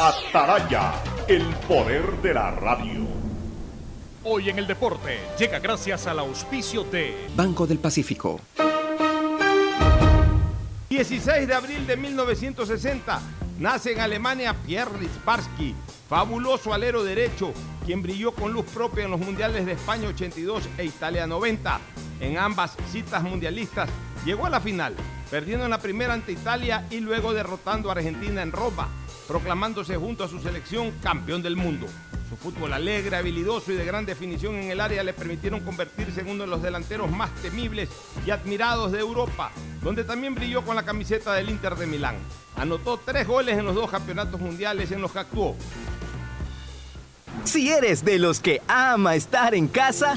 Ataraya, el poder de la radio. Hoy en el deporte llega gracias al auspicio de Banco del Pacífico. 16 de abril de 1960 nace en Alemania Pierre Lisparsky, fabuloso alero derecho, quien brilló con luz propia en los mundiales de España 82 e Italia 90. En ambas citas mundialistas llegó a la final, perdiendo en la primera ante Italia y luego derrotando a Argentina en Roma, proclamándose junto a su selección campeón del mundo. Su fútbol alegre, habilidoso y de gran definición en el área le permitieron convertirse en uno de los delanteros más temibles y admirados de Europa, donde también brilló con la camiseta del Inter de Milán. Anotó tres goles en los dos campeonatos mundiales en los que actuó. Si eres de los que ama estar en casa,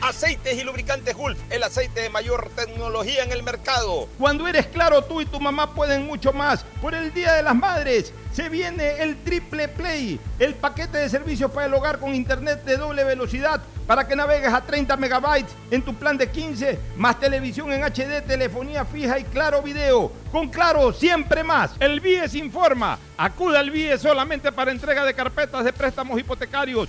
Aceites y lubricantes Gulf, el aceite de mayor tecnología en el mercado. Cuando eres claro, tú y tu mamá pueden mucho más. Por el Día de las Madres se viene el Triple Play, el paquete de servicios para el hogar con internet de doble velocidad para que navegues a 30 megabytes en tu plan de 15, más televisión en HD, telefonía fija y claro video. Con claro, siempre más. El BIES informa. Acuda al BIES solamente para entrega de carpetas de préstamos hipotecarios.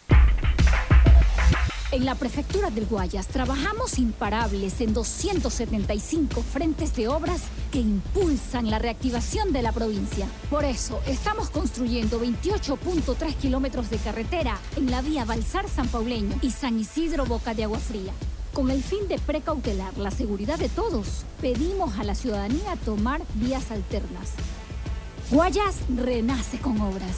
En la Prefectura del Guayas trabajamos imparables en 275 frentes de obras que impulsan la reactivación de la provincia. Por eso, estamos construyendo 28.3 kilómetros de carretera en la vía Balsar San Pauleño y San Isidro Boca de Agua Fría. Con el fin de precautelar la seguridad de todos, pedimos a la ciudadanía tomar vías alternas. Guayas renace con obras.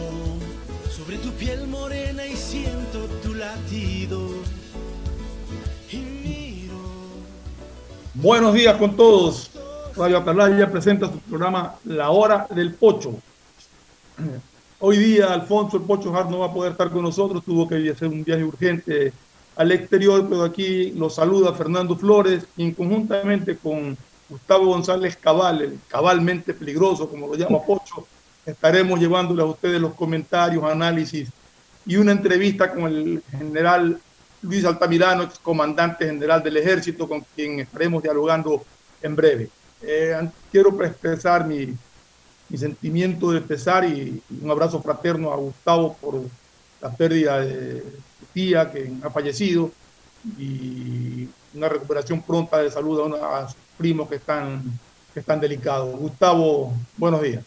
piel morena y siento tu latido. Y miro. Buenos días con todos. Radio Atalaya presenta su programa La Hora del Pocho. Hoy día Alfonso el Pocho Hart no va a poder estar con nosotros, tuvo que hacer un viaje urgente al exterior, pero aquí lo saluda Fernando Flores, quien conjuntamente con Gustavo González Cabal, el cabalmente peligroso, como lo llama Pocho, estaremos llevándole a ustedes los comentarios, análisis y una entrevista con el general Luis Altamirano, ex comandante general del ejército, con quien estaremos dialogando en breve. Eh, quiero expresar mi, mi sentimiento de pesar y, un abrazo fraterno a Gustavo por la pérdida de su tía que ha fallecido y una recuperación pronta de salud a, sus primos que están, que están delicados. Gustavo, buenos días.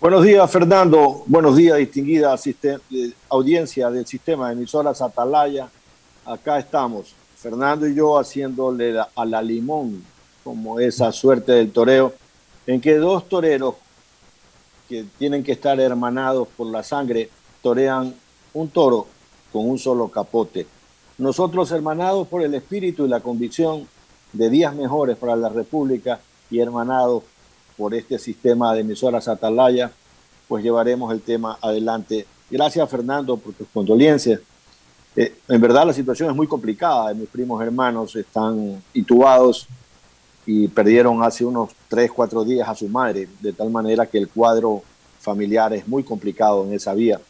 Buenos días, Fernando. Buenos días, distinguida eh, audiencia del sistema de emisoras Atalaya. Acá estamos, Fernando y yo haciéndole a la limón, como esa suerte del toreo, en que dos toreros que tienen que estar hermanados por la sangre torean un toro con un solo capote. Nosotros hermanados por el espíritu y la convicción de días mejores para la República y hermanados por este sistema de emisoras Atalaya, pues llevaremos el tema adelante. Gracias, Fernando, por tus condolencias. Eh, en verdad la situación es muy complicada. Mis primos hermanos están intubados y perdieron hace unos 3, 4 días a su madre, de tal manera que el cuadro familiar es muy complicado en esa vía.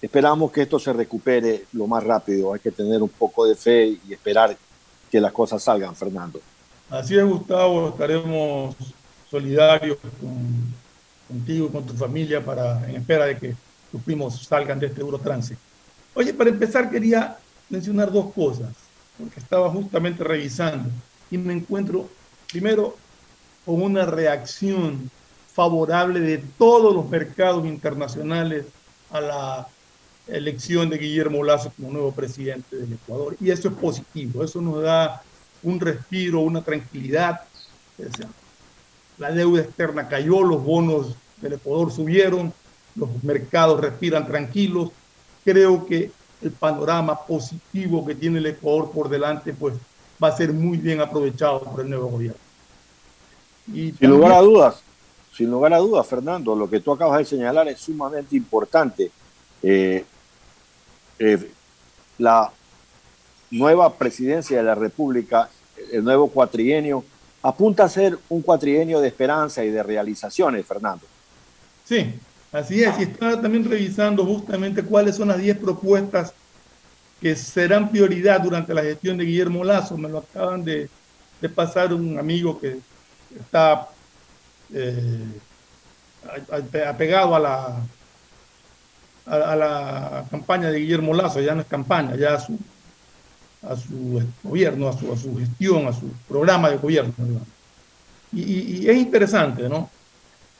Esperamos que esto se recupere lo más rápido. Hay que tener un poco de fe y esperar que las cosas salgan, Fernando. Así es, Gustavo. Estaremos solidarios contigo y con tu familia para, en espera de que tus primos salgan de este duro trance. Oye, para empezar quería mencionar dos cosas, porque estaba justamente revisando y me encuentro primero con una reacción favorable de todos los mercados internacionales a la elección de Guillermo Lazo como nuevo presidente del Ecuador. Y eso es positivo, eso nos da un respiro, una tranquilidad la deuda externa cayó, los bonos del Ecuador subieron, los mercados respiran tranquilos. Creo que el panorama positivo que tiene el Ecuador por delante, pues va a ser muy bien aprovechado por el nuevo gobierno. sin lugar a dudas, sin lugar a dudas, Fernando, lo que tú acabas de señalar es sumamente importante. Eh, eh, la nueva presidencia de la República, el nuevo cuatrienio, apunta a ser un cuatrienio de esperanza y de realizaciones, Fernando. Sí, así es. Y estaba también revisando justamente cuáles son las 10 propuestas que serán prioridad durante la gestión de Guillermo Lazo. Me lo acaban de, pasar un amigo que está eh, apegado a la, a, la campaña de Guillermo Lazo, ya no es campaña, ya su, a su gobierno, a su, a su gestión, a su programa de gobierno. Y, es interesante, ¿no?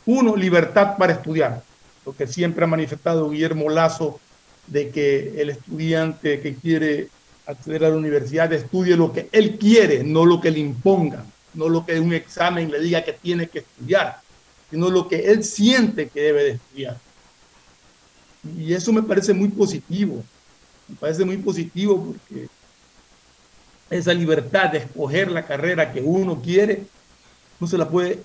Uno, libertad para estudiar, lo que siempre ha manifestado Guillermo Lazo, de que el estudiante que quiere acceder a la universidad estudie lo que él quiere, no lo que le impongan, no lo que un examen le diga que tiene que estudiar, sino lo que él siente que debe de estudiar. Y eso me parece muy positivo, me parece muy positivo porque esa libertad de escoger la carrera que uno quiere, no se la puede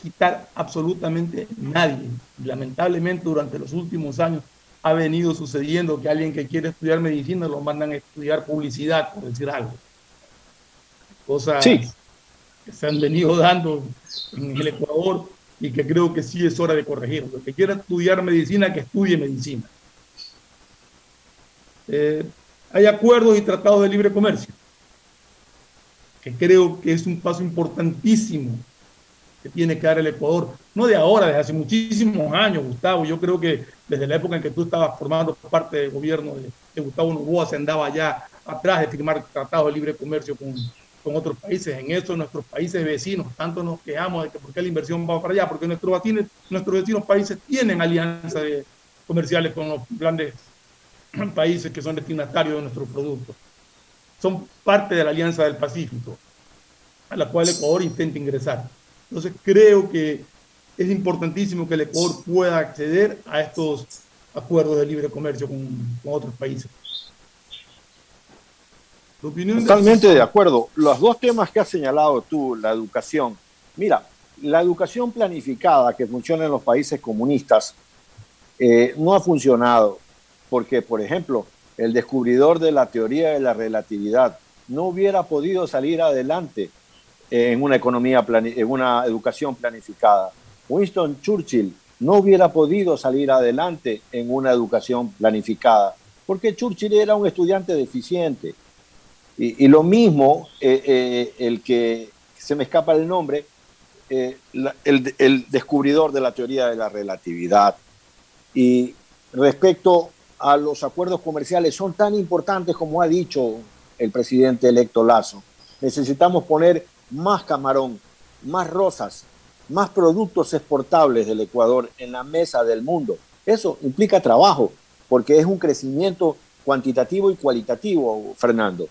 quitar absolutamente nadie. Lamentablemente durante los últimos años ha venido sucediendo que alguien que quiere estudiar medicina lo mandan a estudiar publicidad, por decir algo. Cosas que se han venido dando en el Ecuador y que creo que sí es hora de corregir. El que quiera estudiar medicina, que estudie medicina. Eh, hay acuerdos y tratados de libre comercio que creo que es un paso importantísimo que tiene que dar el Ecuador, no de ahora, desde hace muchísimos años, Gustavo. Yo creo que desde la época en que tú estabas formando parte del gobierno de, Gustavo Novoa se andaba ya atrás de firmar tratados de libre comercio con, con otros países. En eso nuestros países vecinos, tanto nos quejamos de que por qué la inversión va para allá, porque nuestros vecinos, nuestros vecinos países tienen alianzas comerciales con los grandes países que son destinatarios de nuestros productos son parte de la Alianza del Pacífico, a la cual Ecuador intenta ingresar. Entonces creo que es importantísimo que el Ecuador pueda acceder a estos acuerdos de libre comercio con, otros países. Totalmente de... de acuerdo. Los dos temas que has señalado tú, la educación. Mira, la educación planificada que funciona en los países comunistas eh, no ha funcionado, porque, por ejemplo, el descubridor de la teoría de la relatividad no hubiera podido salir adelante en una economía, en una educación planificada. Winston Churchill no hubiera podido salir adelante en una educación planificada, porque Churchill era un estudiante deficiente. Y, lo mismo, eh, eh, el que se me escapa el nombre, eh, el, el, descubridor de la teoría de la relatividad. Y respecto a los acuerdos comerciales, son tan importantes como ha dicho el presidente electo Lazo. Necesitamos poner más camarón, más rosas, más productos exportables del Ecuador en la mesa del mundo. Eso implica trabajo, porque es un crecimiento cuantitativo y cualitativo, Fernando.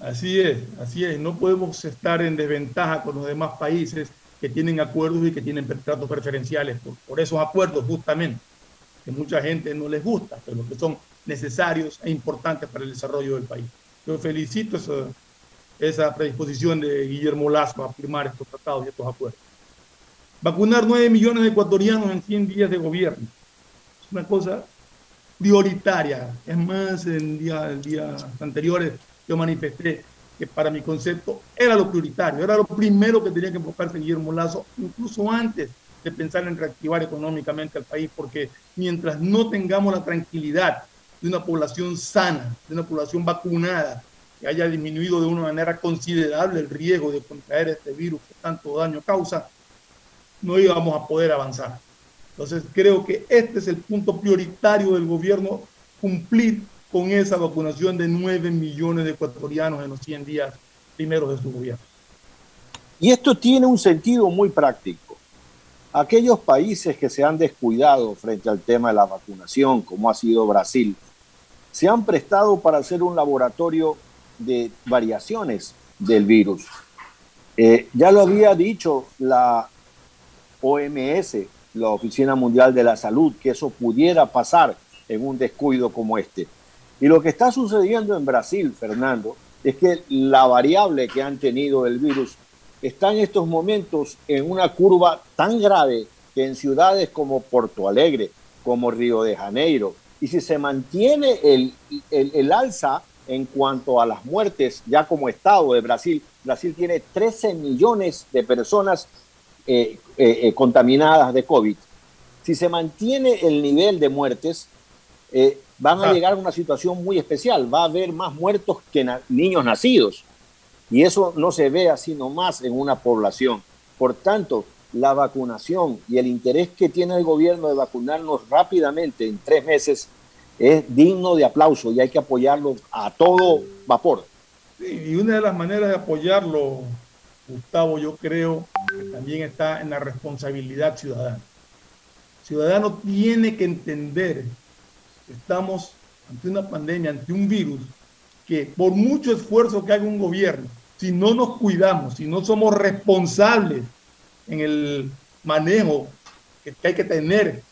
Así es, así es. No podemos estar en desventaja con los demás países que tienen acuerdos y que tienen tratos preferenciales por, esos acuerdos justamente, que mucha gente no les gusta, pero que son necesarios e importantes para el desarrollo del país. Yo felicito esa, predisposición de Guillermo Lazo a firmar estos tratados y estos acuerdos. Vacunar 9 millones de ecuatorianos en 100 días de gobierno es una cosa prioritaria. Es más, en días, días anteriores yo manifesté que para mi concepto era lo prioritario, era lo primero que tenía que enfocarse Guillermo Lazo, incluso antes de pensar en reactivar económicamente al país, porque mientras no tengamos la tranquilidad de una población sana, de una población vacunada, que haya disminuido de una manera considerable el riesgo de contraer este virus que tanto daño causa, no íbamos a poder avanzar. Entonces creo que este es el punto prioritario del gobierno, cumplir con esa vacunación de 9 millones de ecuatorianos en los 100 días primeros de su gobierno. Y esto tiene un sentido muy práctico. Aquellos países que se han descuidado frente al tema de la vacunación, como ha sido Brasil, se han prestado para hacer un laboratorio de variaciones del virus. Eh, ya lo había dicho la OMS, la Oficina Mundial de la Salud, que eso pudiera pasar en un descuido como este. Y lo que está sucediendo en Brasil, Fernando, es que la variable que han tenido el virus está en estos momentos en una curva tan grave que en ciudades como Porto Alegre, como Río de Janeiro, y si se mantiene el, el, alza en cuanto a las muertes ya como Estado de Brasil, Brasil tiene 13 millones de personas eh, eh, eh, contaminadas de COVID. Si se mantiene el nivel de muertes, van a ah. llegar a una situación muy especial. Va a haber más muertos que niños nacidos. Y eso no se ve así nomás en una población. Por tanto, la vacunación y el interés que tiene el gobierno de vacunarnos rápidamente en tres meses es digno de aplauso y hay que apoyarlo a todo vapor. y una de las maneras de apoyarlo, Gustavo, yo creo que también está en la responsabilidad ciudadana. Ciudadano tiene que entender estamos ante una pandemia, ante un virus, que por mucho esfuerzo que haga un gobierno, si no nos cuidamos, si no somos responsables en el manejo que hay que tener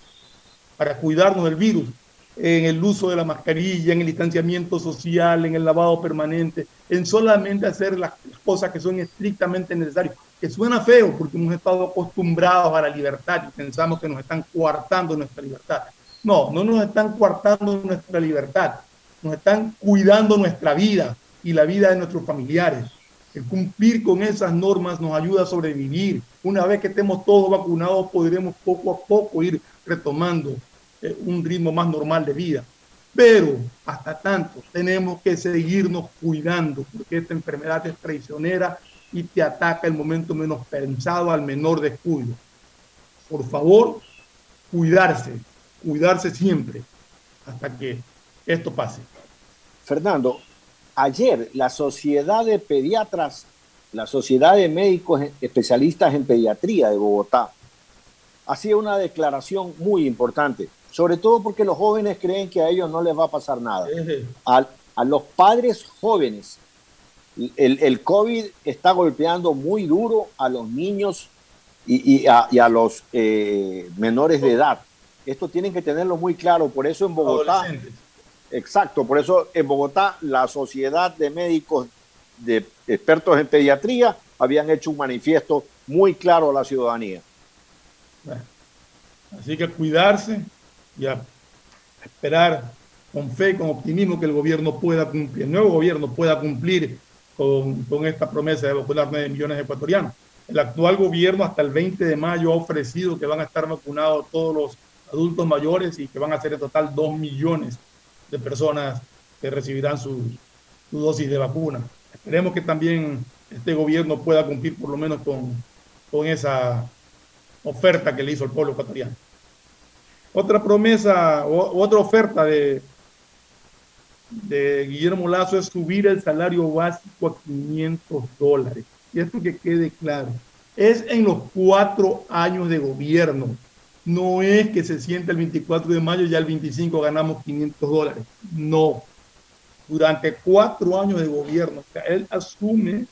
para cuidarnos del virus, en el uso de la mascarilla, en el distanciamiento social, en el lavado permanente, en solamente hacer las cosas que son estrictamente necesarias, que suena feo porque hemos estado acostumbrados a la libertad y pensamos que nos están coartando nuestra libertad. No, no nos están coartando nuestra libertad, nos están cuidando nuestra vida y la vida de nuestros familiares. El cumplir con esas normas nos ayuda a sobrevivir. Una vez que estemos todos vacunados, podremos poco a poco ir retomando eh, un ritmo más normal de vida. Pero hasta tanto tenemos que seguirnos cuidando porque esta enfermedad es traicionera y te ataca el momento menos pensado al menor descuido. Por favor, cuidarse, cuidarse siempre hasta que esto pase. Fernando, ayer la Sociedad de Pediatras, la Sociedad de Médicos Especialistas en Pediatría de Bogotá, hacía una declaración muy importante, sobre todo porque los jóvenes creen que a ellos no les va a pasar nada. A, los padres jóvenes, el, COVID está golpeando muy duro a los niños y, a, los eh, menores de edad. Esto tienen que tenerlo muy claro. Por eso en Bogotá, exacto, por eso en Bogotá la Sociedad de Médicos de Expertos en Pediatría habían hecho un manifiesto muy claro a la ciudadanía. así que cuidarse y esperar con fe, con optimismo que el gobierno pueda cumplir, el nuevo gobierno pueda cumplir con, con esta promesa de vacunar 9 millones de ecuatorianos. El actual gobierno hasta el 20 de mayo ha ofrecido que van a estar vacunados todos los adultos mayores y que van a ser en total 2 millones de personas que recibirán su, dosis de vacuna. Esperemos que también este gobierno pueda cumplir por lo menos con, con esa oferta que le hizo el pueblo ecuatoriano. Otra promesa, o, otra oferta de, de Guillermo Lazo es subir el salario básico a 500 dólares. Y esto que quede claro, es en los cuatro años de gobierno. No es que se siente el 24 de mayo y ya el 25 ganamos 500 dólares. No. Durante cuatro años de gobierno, él asume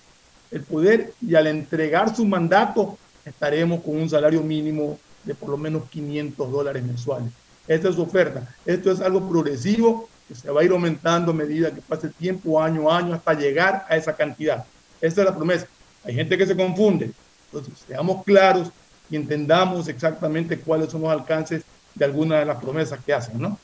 el poder y al entregar su mandato estaremos con un salario mínimo de por lo menos 500 dólares mensuales. Esta es su oferta. Esto es algo progresivo que se va a ir aumentando a medida que pase el tiempo, año a año, hasta llegar a esa cantidad. Esta es la promesa. Hay gente que se confunde. Entonces, seamos claros y entendamos exactamente cuáles son los alcances de algunas de las promesas que hacen, ¿no?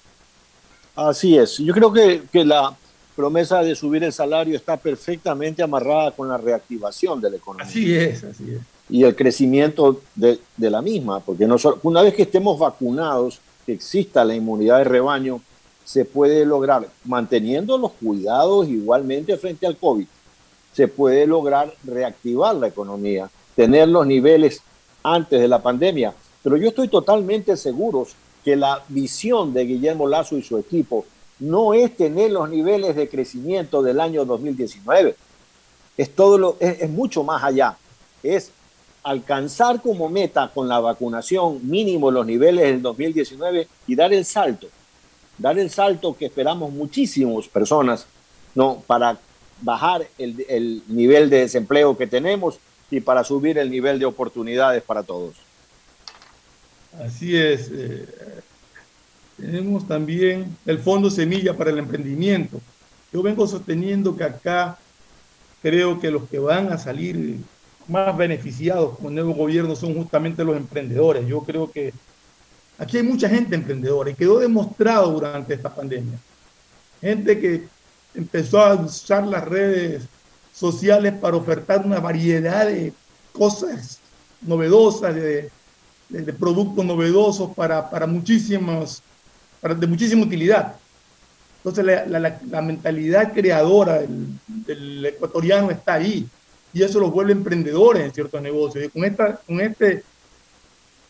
Así es. Yo creo que, que la promesa de subir el salario está perfectamente amarrada con la reactivación de la economía. Así es, así es y el crecimiento de, de la misma, porque una vez que estemos vacunados, que exista la inmunidad de rebaño, se puede lograr, manteniendo los cuidados igualmente frente al COVID, se puede lograr reactivar la economía, tener los niveles antes de la pandemia. Pero yo estoy totalmente seguro que la visión de Guillermo Lazo y su equipo no es tener los niveles de crecimiento del año 2019. Es, todo lo, es, es mucho más allá. Es alcanzar como meta con la vacunación mínimo los niveles del 2019 y dar el salto, dar el salto que esperamos muchísimas personas, ¿no? Para bajar el, el nivel de desempleo que tenemos y para subir el nivel de oportunidades para todos. Así es. Eh, tenemos también el Fondo Semilla para el Emprendimiento. Yo vengo sosteniendo que acá creo que los que van a salir más beneficiados con el nuevo gobierno son justamente los emprendedores. Yo creo que aquí hay mucha gente emprendedora y quedó demostrado durante esta pandemia. Gente que empezó a usar las redes sociales para ofertar una variedad de cosas novedosas, de, productos novedosos para, para muchísimas, de muchísima utilidad. Entonces la, la, mentalidad creadora del, del ecuatoriano está ahí y eso los vuelve emprendedores en ciertos negocios. Y con, esta, con este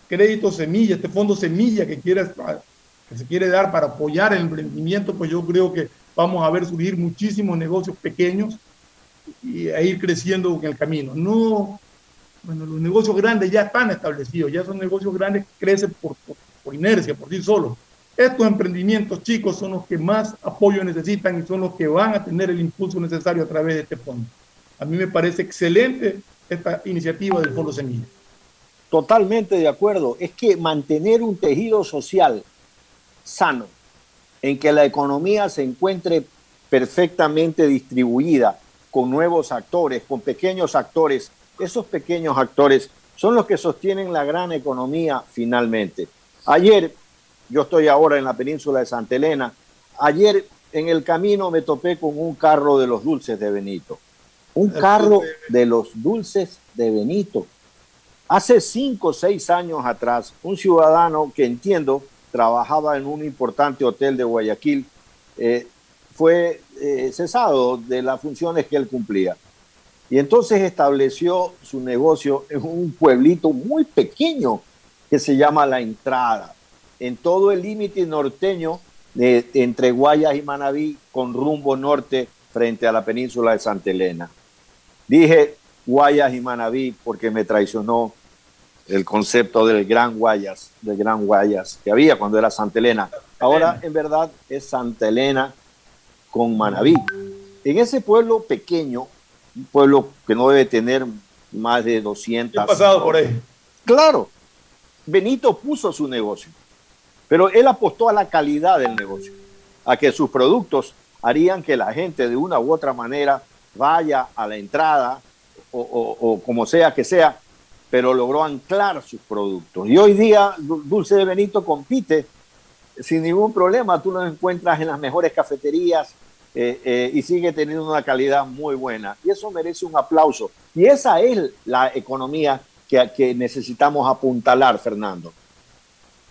crédito semilla, este fondo semilla que, quiere, que se quiere dar para apoyar el emprendimiento, pues yo creo que vamos a ver surgir muchísimos negocios pequeños y a ir creciendo en el camino. No, bueno, los negocios grandes ya están establecidos, ya son negocios grandes que crecen por, por, por inercia, por sí solos. Estos emprendimientos chicos son los que más apoyo necesitan y son los que van a tener el impulso necesario a través de este fondo. A mí me parece excelente esta iniciativa del Fondo Semilla. Totalmente de acuerdo. Es que mantener un tejido social sano, en que la economía se encuentre perfectamente distribuida con nuevos actores, con pequeños actores, esos pequeños actores son los que sostienen la gran economía finalmente. Ayer, yo estoy ahora en la península de Santa Elena, ayer en el camino me topé con un carro de los dulces de Benito un carro de los dulces de Benito. Hace cinco o seis años atrás, un ciudadano que entiendo trabajaba en un importante hotel de Guayaquil, eh, fue eh, cesado de las funciones que él cumplía. Y entonces estableció su negocio en un pueblito muy pequeño que se llama La Entrada, en todo el límite norteño de, entre Guayas y Manabí con rumbo norte frente a la península de Santa Elena. Dije Guayas y Manabí porque me traicionó el concepto del Gran Guayas, del Gran Guayas que había cuando era Santa Elena. Ahora en verdad es Santa Elena con Manabí. En ese pueblo pequeño, un pueblo que no debe tener más de 200. He pasado por ahí. Claro, Benito puso su negocio, pero él apostó a la calidad del negocio, a que sus productos harían que la gente de una u otra manera vaya a la entrada o, como sea que sea, pero logró anclar sus productos. Y hoy día Dulce de Benito compite sin ningún problema, tú los encuentras en las mejores cafeterías eh, eh, y sigue teniendo una calidad muy buena. Y eso merece un aplauso. Y esa es la economía que, que necesitamos apuntalar, Fernando.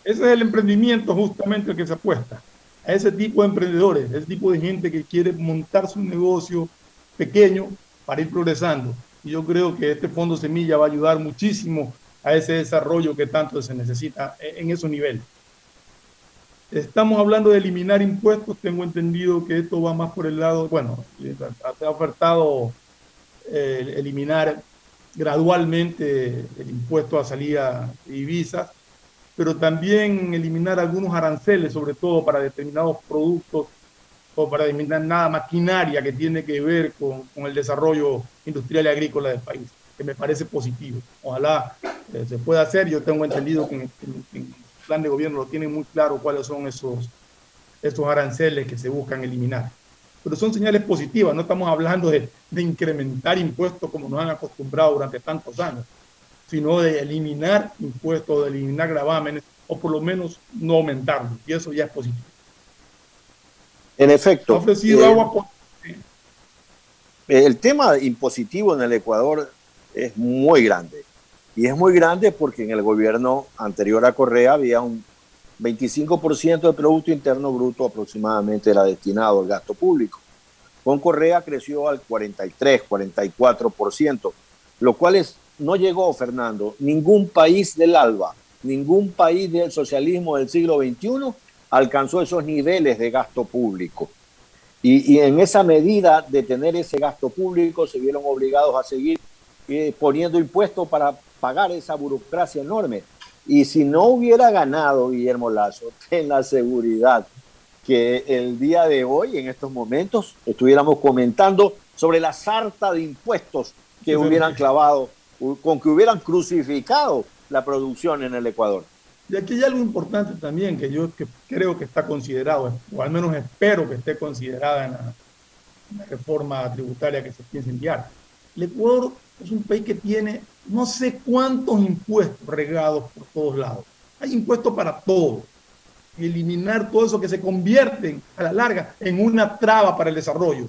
Ese es el emprendimiento justamente el que se apuesta. A ese tipo de emprendedores, ese tipo de gente que quiere montar su negocio pequeño para ir progresando. Y yo creo que este Fondo Semilla va a ayudar muchísimo a ese desarrollo que tanto se necesita en esos niveles. Estamos hablando de eliminar impuestos, tengo entendido que esto va más por el lado, bueno, se ha ofertado eh, eliminar gradualmente el impuesto a salida de divisas, pero también eliminar algunos aranceles, sobre todo para determinados productos o para eliminar nada maquinaria que tiene que ver con, el desarrollo industrial y agrícola del país, que me parece positivo. Ojalá eh, se pueda hacer. Yo tengo entendido que en, el plan de gobierno lo tienen muy claro cuáles son esos, esos aranceles que se buscan eliminar. Pero son señales positivas, no estamos hablando de, de incrementar impuestos como nos han acostumbrado durante tantos años, sino de eliminar impuestos, de eliminar gravámenes, o por lo menos no aumentarlos, y eso ya es positivo. En efecto. Ha ofrecido eh, agua por- El tema impositivo en el Ecuador es muy grande. Y es muy grande porque en el gobierno anterior a Correa había un 25% del Producto Interno Bruto aproximadamente era destinado al gasto público. Con Correa creció al 43, 44%, lo cual es, no llegó, Fernando, ningún país del ALBA, ningún país del socialismo del siglo XXI alcanzó esos niveles de gasto público. Y, y en esa medida de tener ese gasto público se vieron obligados a seguir eh, poniendo impuestos para pagar esa burocracia enorme. Y si no hubiera ganado Guillermo Lazo, ten la seguridad que el día de hoy, en estos momentos, estuviéramos comentando sobre la sarta de impuestos que hubieran clavado, con que hubieran crucificado la producción en el Ecuador. Y aquí hay algo importante también que yo que creo que está considerado, o al menos espero que esté considerada en la, en la reforma tributaria que se piensa enviar. El Ecuador es un país que tiene no sé cuántos impuestos regados por todos lados. Hay impuestos para todo. Eliminar todo eso que se convierten a la larga en una traba para el desarrollo.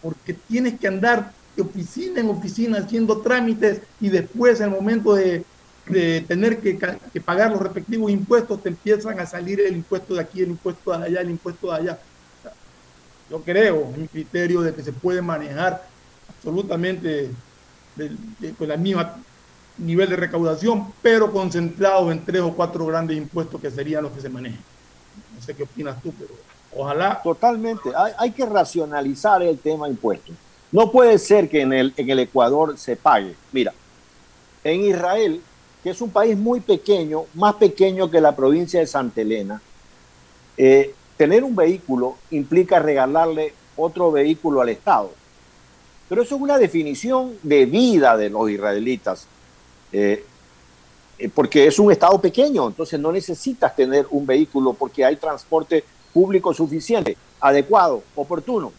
Porque tienes que andar de oficina en oficina haciendo trámites y después en el momento de, tener que, pagar los respectivos impuestos te empiezan a salir el impuesto de aquí, el impuesto de allá, el impuesto de allá. Yo creo, en mi criterio, de que se puede manejar absolutamente con la misma nivel de recaudación, pero concentrados en tres o cuatro grandes impuestos que serían los que se manejan. No sé qué opinas tú, pero ojalá. Totalmente. Hay, hay que racionalizar el tema impuestos. No puede ser que en el, en el Ecuador se pague. Mira, en Israel, que es un país muy pequeño, más pequeño que la provincia de Santa Elena, eh, tener un vehículo implica regalarle otro vehículo al Estado. Pero eso es una definición de vida de los israelitas, eh, porque es un Estado pequeño, entonces no necesitas tener un vehículo porque hay transporte público suficiente, adecuado, oportuno.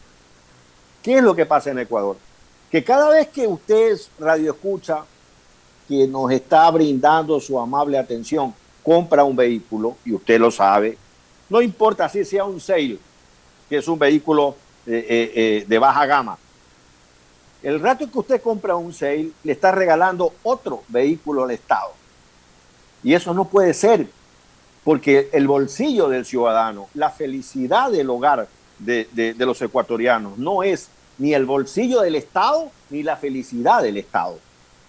¿Qué es lo que pasa en Ecuador? Que cada vez que usted radio escucha que nos está brindando su amable atención, compra un vehículo, y usted lo sabe, no importa si sea un sale, que es un vehículo eh, eh, eh, de baja gama. El rato que usted compra un sale, le está regalando otro vehículo al Estado. Y eso no puede ser, porque el bolsillo del ciudadano, la felicidad del hogar de, de- los ecuatorianos, no es ni el bolsillo del Estado ni la felicidad del Estado.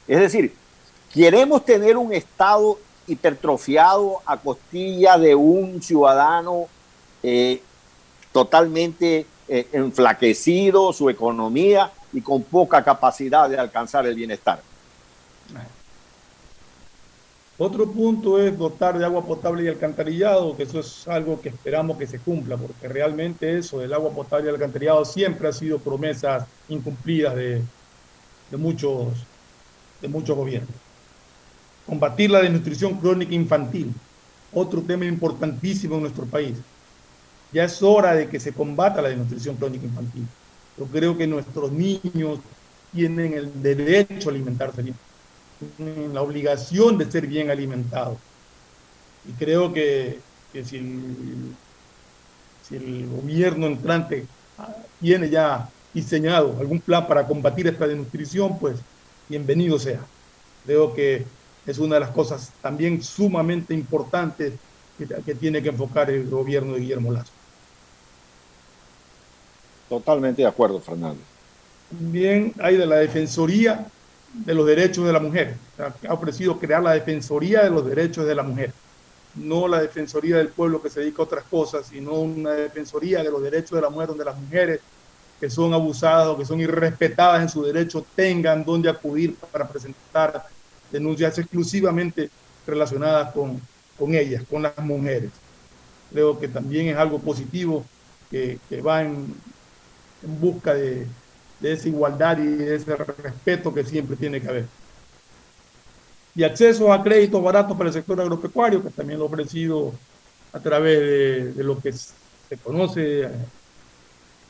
Es decir, queremos tener un Estado hipertrofiado a costilla de un ciudadano eh, totalmente eh, enflaquecido, su economía y con poca capacidad de alcanzar el bienestar. Otro punto es dotar de agua potable y alcantarillado, que eso es algo que esperamos que se cumpla, porque realmente eso del agua potable y alcantarillado siempre ha sido promesas incumplidas de, de muchos, de muchos gobiernos. Combatir la desnutrición crónica infantil, otro tema importantísimo en nuestro país. Ya es hora de que se combata la desnutrición crónica infantil. Yo creo que nuestros niños tienen el derecho a alimentarse bien tienen la obligación de ser bien alimentados. Y creo que que si el, si el gobierno entrante ah, tiene ya diseñado algún plan para combatir esta desnutrición, pues bienvenido sea. Creo que es una de las cosas también sumamente importantes que, que tiene que enfocar el gobierno de Guillermo Lazo. Totalmente de acuerdo, Fernando. También hay de la Defensoría de los Derechos de la Mujer. Ha ofrecido crear la Defensoría de los Derechos de la Mujer. No la Defensoría del Pueblo que se dedica a otras cosas, sino una Defensoría de los Derechos de la Mujer donde las mujeres que son abusadas o que son irrespetadas en su derecho tengan donde acudir para presentar denuncias exclusivamente relacionadas con, con ellas, con las mujeres. Creo que también es algo positivo que, que va en, en busca de, de esa igualdad y de ese respeto que siempre tiene que haber. Y acceso a créditos baratos para el sector agropecuario, que también lo ha ofrecido a través de, de lo que se conoce,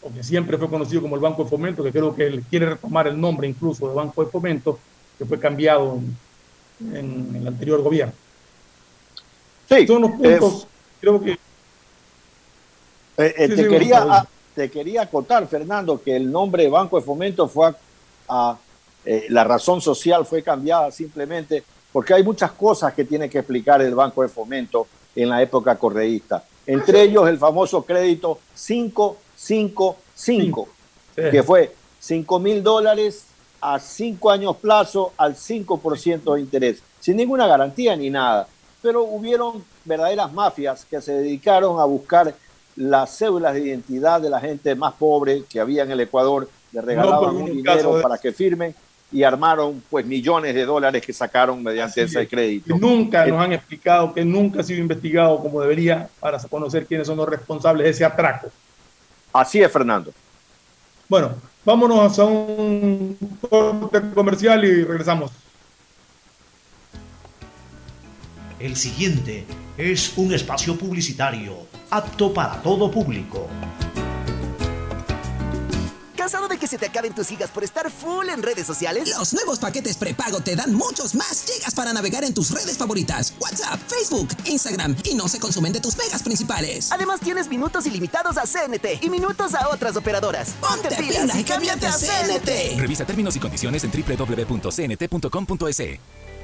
o que siempre fue conocido como el Banco de Fomento, que creo que él quiere retomar el nombre incluso de Banco de Fomento, que fue cambiado en, en el anterior gobierno. Sí, Son los puntos, creo que... Eh, eh, Sí, te, sí, quería, te quería acotar, Fernando, que el nombre Banco de Fomento fue a, a- eh, la razón social fue cambiada simplemente porque hay muchas cosas que tiene que explicar el Banco de Fomento en la época correísta. Entre ellos el famoso crédito 555, que fue 5 mil dólares a 5 años plazo al 5% de interés, sin ninguna garantía ni nada. Pero hubieron verdaderas mafias que se dedicaron a buscar las cédulas de identidad de la gente más pobre que había en el Ecuador, le regalaban por un dinero de- para que firmen y armaron pues millones de dólares que sacaron mediante Así ese es. crédito. nunca Eh, nos han explicado, que nunca ha sido investigado como debería para conocer quiénes son los responsables de ese atraco. Así es, Fernando. Bueno, vámonos a un corte comercial y regresamos. El siguiente es un espacio publicitario apto para todo público. ¿Cansado de que se te acaben tus gigas por estar full en redes sociales? Los nuevos paquetes prepago te dan muchos más gigas para navegar en tus redes favoritas, WhatsApp, Facebook, Instagram y no se consumen de tus megas principales. Además tienes minutos ilimitados a CNT y minutos a otras operadoras. Ponte pilas y cámbiate a CNT. Revisa términos y condiciones en www.cnt.com.es.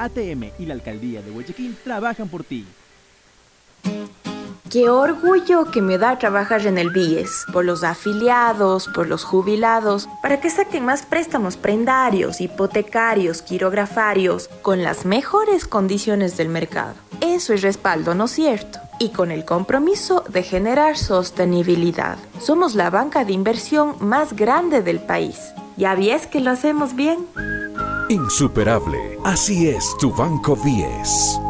ATM y la Alcaldía de Huechequín trabajan por ti. Qué orgullo que me da trabajar en el BIES, por los afiliados, por los jubilados, para que saquen más préstamos prendarios, hipotecarios, quirografarios, con las mejores condiciones del mercado. Eso es respaldo, ¿no es cierto? Y con el compromiso de generar sostenibilidad. Somos la banca de inversión más grande del país. ¿Ya ves que lo hacemos bien? Insuperable. Así es tu Banco 10.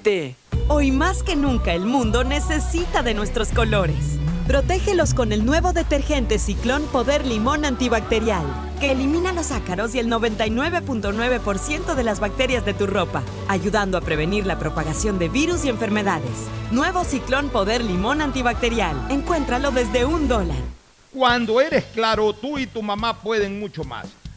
Hoy más que nunca el mundo necesita de nuestros colores. Protégelos con el nuevo detergente Ciclón Poder Limón Antibacterial, que elimina los ácaros y el 99.9% de las bacterias de tu ropa, ayudando a prevenir la propagación de virus y enfermedades. Nuevo Ciclón Poder Limón Antibacterial. Encuéntralo desde un dólar. Cuando eres claro, tú y tu mamá pueden mucho más.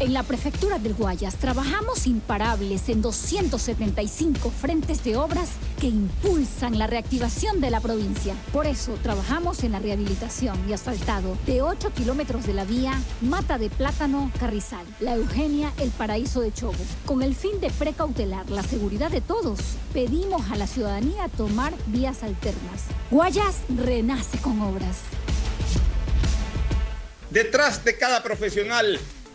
En la prefectura del Guayas trabajamos imparables en 275 frentes de obras que impulsan la reactivación de la provincia. Por eso trabajamos en la rehabilitación y asfaltado de 8 kilómetros de la vía Mata de Plátano Carrizal, La Eugenia, El Paraíso de Chobo. Con el fin de precautelar la seguridad de todos, pedimos a la ciudadanía tomar vías alternas. Guayas renace con obras. Detrás de cada profesional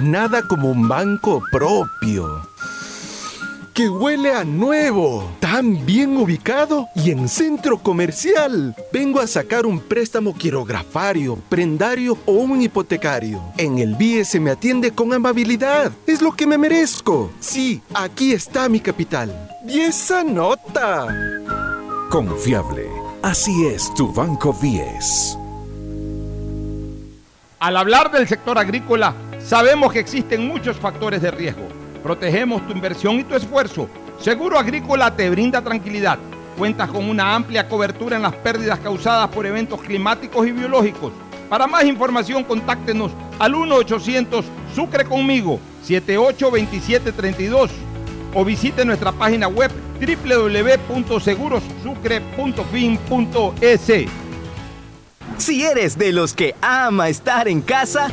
Nada como un banco propio. Que huele a nuevo, tan bien ubicado y en centro comercial. Vengo a sacar un préstamo quirografario, prendario o un hipotecario. En el BIE se me atiende con amabilidad. Es lo que me merezco. Sí, aquí está mi capital. ¡Y esa nota! Confiable. Así es tu Banco 10. Al hablar del sector agrícola, sabemos que existen muchos factores de riesgo. Protegemos tu inversión y tu esfuerzo. Seguro Agrícola te brinda tranquilidad. Cuentas con una amplia cobertura en las pérdidas causadas por eventos climáticos y biológicos. Para más información, contáctenos al 1-800 Sucre conmigo 782732 o visite nuestra página web www.segurosucre.fin.es. Si eres de los que ama estar en casa,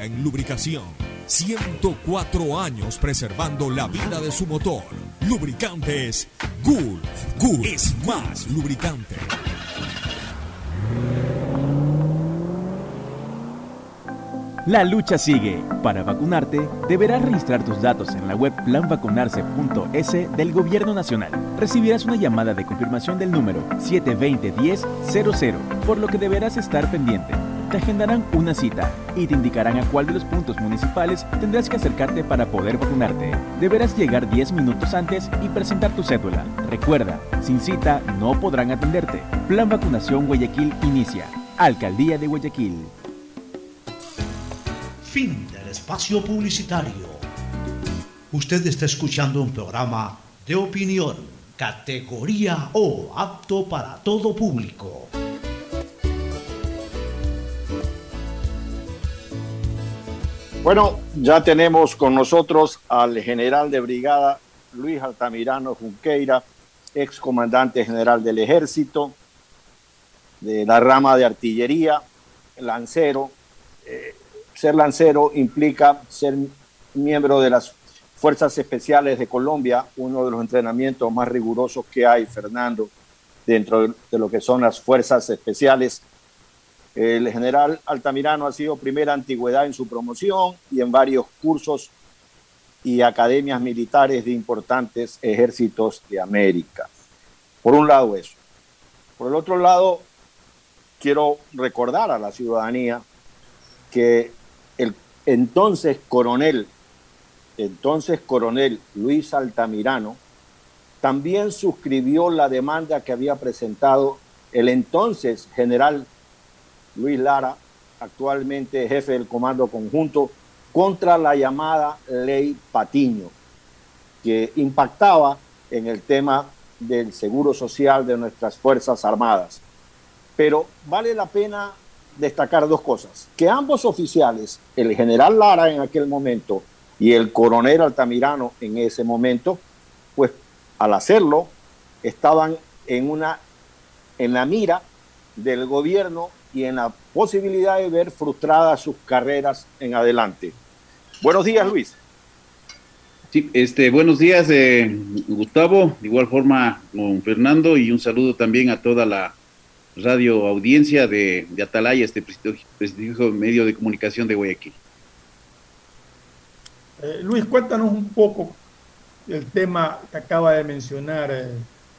en lubricación. 104 años preservando la vida de su motor. Lubricantes Gulf. Gulf es más lubricante. La lucha sigue. Para vacunarte, deberás registrar tus datos en la web planvacunarse.es del Gobierno Nacional. Recibirás una llamada de confirmación del número 720-1000, por lo que deberás estar pendiente. Te agendarán una cita y te indicarán a cuál de los puntos municipales tendrás que acercarte para poder vacunarte. Deberás llegar 10 minutos antes y presentar tu cédula. Recuerda, sin cita no podrán atenderte. Plan Vacunación Guayaquil inicia. Alcaldía de Guayaquil. Fin del espacio publicitario. Usted está escuchando un programa de opinión, categoría O, apto para todo público. Bueno, ya tenemos con nosotros al general de brigada Luis Altamirano Junqueira, ex comandante general del ejército, de la rama de artillería, lancero. Eh, ser lancero implica ser miembro de las Fuerzas Especiales de Colombia, uno de los entrenamientos más rigurosos que hay, Fernando, dentro de lo que son las Fuerzas Especiales. El general Altamirano ha sido primera antigüedad en su promoción y en varios cursos y academias militares de importantes ejércitos de América. Por un lado eso. Por el otro lado, quiero recordar a la ciudadanía que el entonces coronel, entonces coronel Luis Altamirano, también suscribió la demanda que había presentado el entonces general Luis Lara, actualmente jefe del Comando Conjunto, contra la llamada Ley Patiño, que impactaba en el tema del seguro social de nuestras Fuerzas Armadas. Pero vale la pena destacar dos cosas. Que ambos oficiales, el general Lara en aquel momento y el coronel Altamirano en ese momento, pues al hacerlo estaban en una en la mira del gobierno y en la posibilidad de ver frustradas sus carreras en adelante. Buenos días, Luis. Sí, este, buenos días, eh, Gustavo, de igual forma con Fernando y un saludo también a toda la radio audiencia de, Atalaya, este prestigioso medio de comunicación de Guayaquil. Eh, Luis, cuéntanos un poco el tema que acaba de mencionar eh,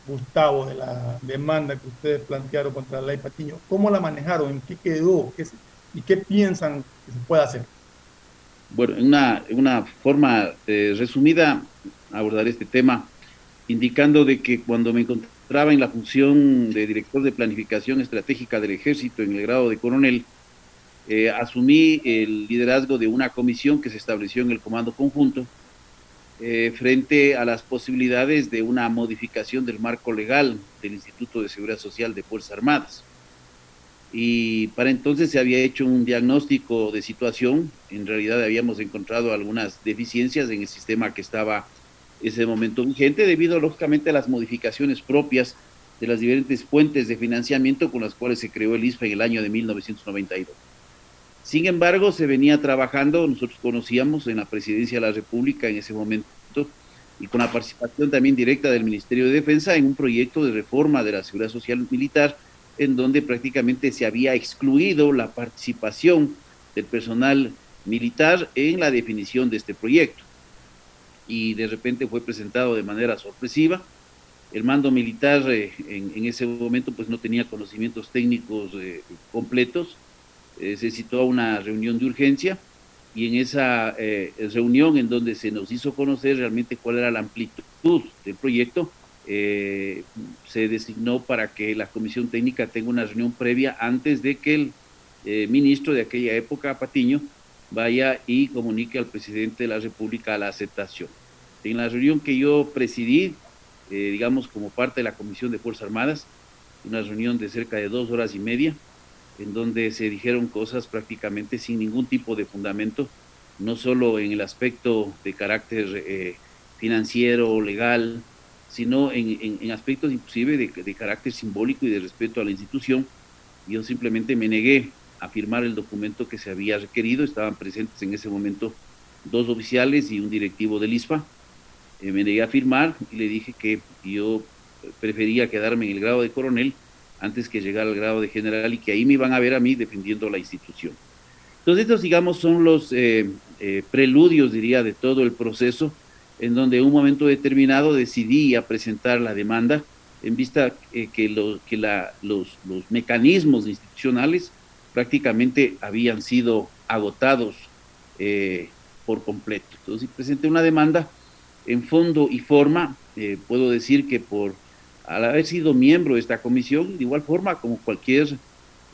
Gustavo de la demanda que ustedes plantearon contra la ley Patiño. ¿Cómo la manejaron? ¿En qué quedó? ¿Y qué piensan que se puede hacer? Bueno, en una, una forma eh, resumida abordaré este tema indicando de que cuando me encontraba en la función de director de planificación estratégica del ejército en el grado de coronel, eh, asumí el liderazgo de una comisión que se estableció en el comando conjunto eh, frente a las posibilidades de una modificación del marco legal del Instituto de Seguridad Social de Fuerzas Armadas y para entonces se había hecho un diagnóstico de situación, en realidad habíamos encontrado algunas deficiencias en el sistema que estaba ese momento vigente debido lógicamente a las modificaciones propias de las diferentes fuentes de financiamiento con las cuales se creó el ISPA en el año de 1992. Sin embargo, se venía trabajando, nosotros conocíamos en la presidencia de la República en ese momento, y con la participación también directa del Ministerio de Defensa en un proyecto de reforma de la seguridad social militar en donde prácticamente se había excluido la participación del personal militar en la definición de este proyecto. Y de repente fue presentado de manera sorpresiva. El mando militar eh, en, ese momento pues no tenía conocimientos técnicos eh, completos. Eh, se citó a una reunión de urgencia y en esa reunión en donde se nos hizo conocer realmente cuál era la amplitud del proyecto, eh, se designó para que la comisión técnica tenga una reunión previa antes de que el eh, ministro de aquella época, Patiño, vaya y comunique al presidente de la República la aceptación. En la reunión que yo presidí, eh, digamos como parte de la Comisión de Fuerzas Armadas, una reunión de cerca de dos horas y media, en donde se dijeron cosas prácticamente sin ningún tipo de fundamento, no solo en el aspecto de carácter financiero, legal, sino en, aspectos inclusive de, carácter simbólico y de respeto a la institución. Yo simplemente me negué a firmar el documento que se había requerido, estaban presentes en ese momento dos oficiales y un directivo del ISPA. Eh, me negué a firmar y le dije que yo prefería quedarme en el grado de coronel antes que llegar al grado de general y que ahí me iban a ver a mí defendiendo la institución. Entonces estos, digamos, son los eh, eh, preludios, diría, de todo el proceso en donde en un momento determinado decidí a presentar la demanda en vista eh, que, lo, que la, los, mecanismos institucionales prácticamente habían sido agotados eh, por completo. Entonces presenté una demanda en fondo y forma, eh, puedo decir que por al haber sido miembro de esta comisión, de igual forma como cualquier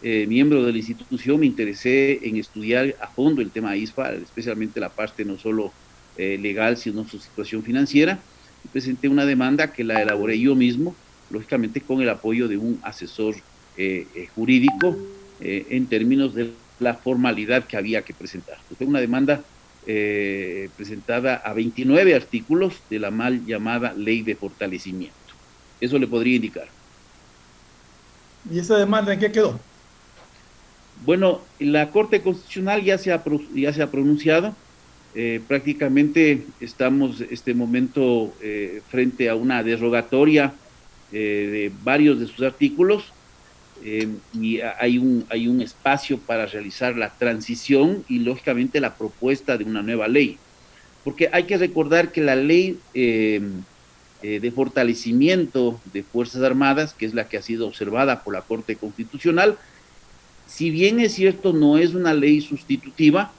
miembro de la institución, me interesé en estudiar a fondo el tema ISPA, especialmente la parte no solo eh, legal, sino su situación financiera. Y presenté una demanda que la elaboré yo mismo, lógicamente con el apoyo de un asesor eh, eh, jurídico en términos de la formalidad que había que presentar. Fue una demanda presentada a 29 artículos de la mal llamada ley de fortalecimiento. Eso le podría indicar. ¿Y esa demanda en qué quedó? Bueno, la Corte Constitucional ya se ha, ya se ha pronunciado eh, prácticamente estamos este momento eh, frente a una derogatoria eh, de varios de sus artículos y hay un, hay un espacio para realizar la transición y lógicamente la propuesta de una nueva ley. Porque hay que recordar que la ley de fortalecimiento de Fuerzas Armadas, que es la que ha sido observada por la Corte Constitucional, si bien es cierto no es una ley sustitutiva,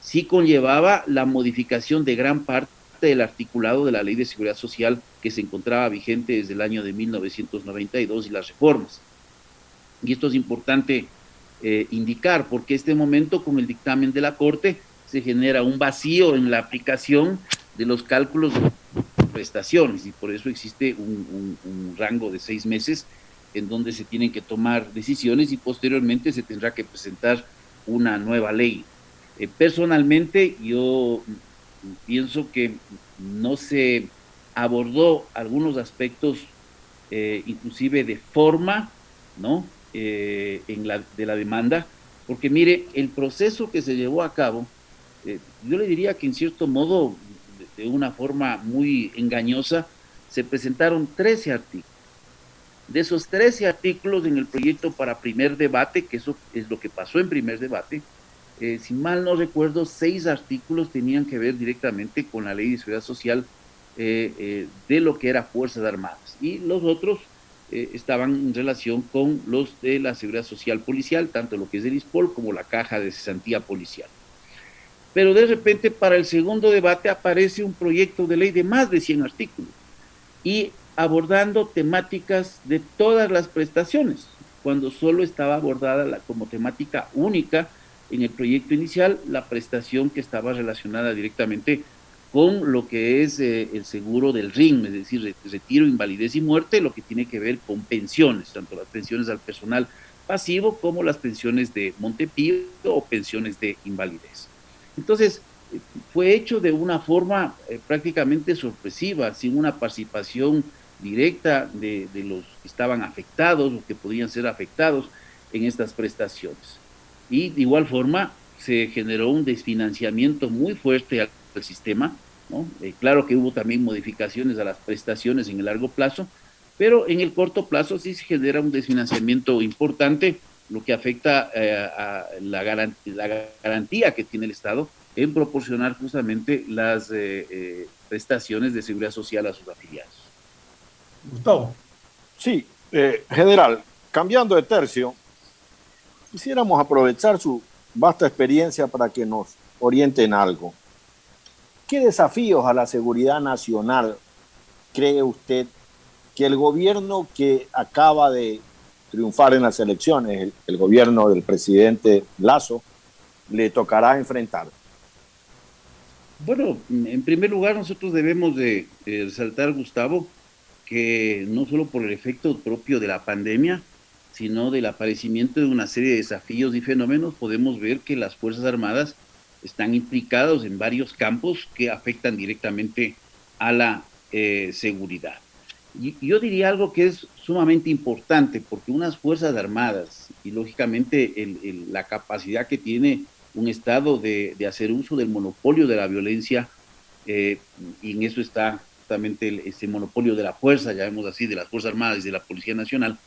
sí conllevaba la modificación de gran parte del articulado de la Ley de Seguridad Social que se encontraba vigente desde el año de 1992 y las reformas. Y esto es importante eh, indicar porque este momento con el dictamen de la Corte se genera un vacío en la aplicación de los cálculos prestaciones y por eso existe un, rango de seis meses en donde se tienen que tomar decisiones y posteriormente se tendrá que presentar una nueva ley. Eh, personalmente yo pienso que no se abordó algunos aspectos eh, inclusive de forma, ¿no? Eh, en la, de la demanda, porque mire, el proceso que se llevó a cabo, yo le diría que en cierto modo, de, una forma muy engañosa, se presentaron 13 artículos de esos 13 artículos en el proyecto para primer debate, que eso es lo que pasó en primer debate, eh, si mal no recuerdo, seis artículos tenían que ver directamente con la ley de seguridad social eh, eh, de lo que era Fuerzas Armadas. Y los otros estaban en relación con los de la seguridad social policial, tanto lo que es el ISPOL como la caja de cesantía policial. Pero de repente para el segundo debate aparece un proyecto de ley de más de 100 artículos. Y abordando temáticas de todas las prestaciones, cuando solo estaba abordada la, como temática única en el proyecto inicial la prestación que estaba relacionada directamente con lo que es eh, el seguro del RIN, es decir, retiro, invalidez y muerte, lo que tiene que ver con pensiones, tanto las pensiones al personal pasivo como las pensiones de Montepío o pensiones de invalidez. Entonces, fue hecho de una forma eh, prácticamente sorpresiva, sin una participación directa de, los que estaban afectados o que podían ser afectados en estas prestaciones. Y de igual forma se generó un desfinanciamiento muy fuerte al, sistema. Eh, claro que hubo también modificaciones a las prestaciones en el largo plazo, pero en el corto plazo sí se genera un desfinanciamiento importante, lo que afecta eh, a la, la, garantía que tiene el Estado en proporcionar justamente las eh, prestaciones de seguridad social a sus afiliados. Gustavo. Sí, eh, general, cambiando de tercio, quisiéramos aprovechar su vasta experiencia para que nos orienten algo. ¿Qué desafíos a la seguridad nacional cree usted que el gobierno que acaba de triunfar en las elecciones, el, gobierno del presidente Lazo, le tocará enfrentar? Bueno, en primer lugar nosotros debemos de resaltar, Gustavo, que no solo por el efecto propio de la pandemia, sino del aparecimiento de una serie de desafíos y fenómenos, podemos ver que las Fuerzas Armadas están implicados en varios campos que afectan directamente a la eh, seguridad. Y yo diría algo que es sumamente importante, porque unas Fuerzas Armadas y lógicamente la capacidad que tiene un Estado de, hacer uso del monopolio de la violencia, eh, y en eso está ese monopolio de la fuerza, llamemos así, de las Fuerzas Armadas y de la Policía Nacional,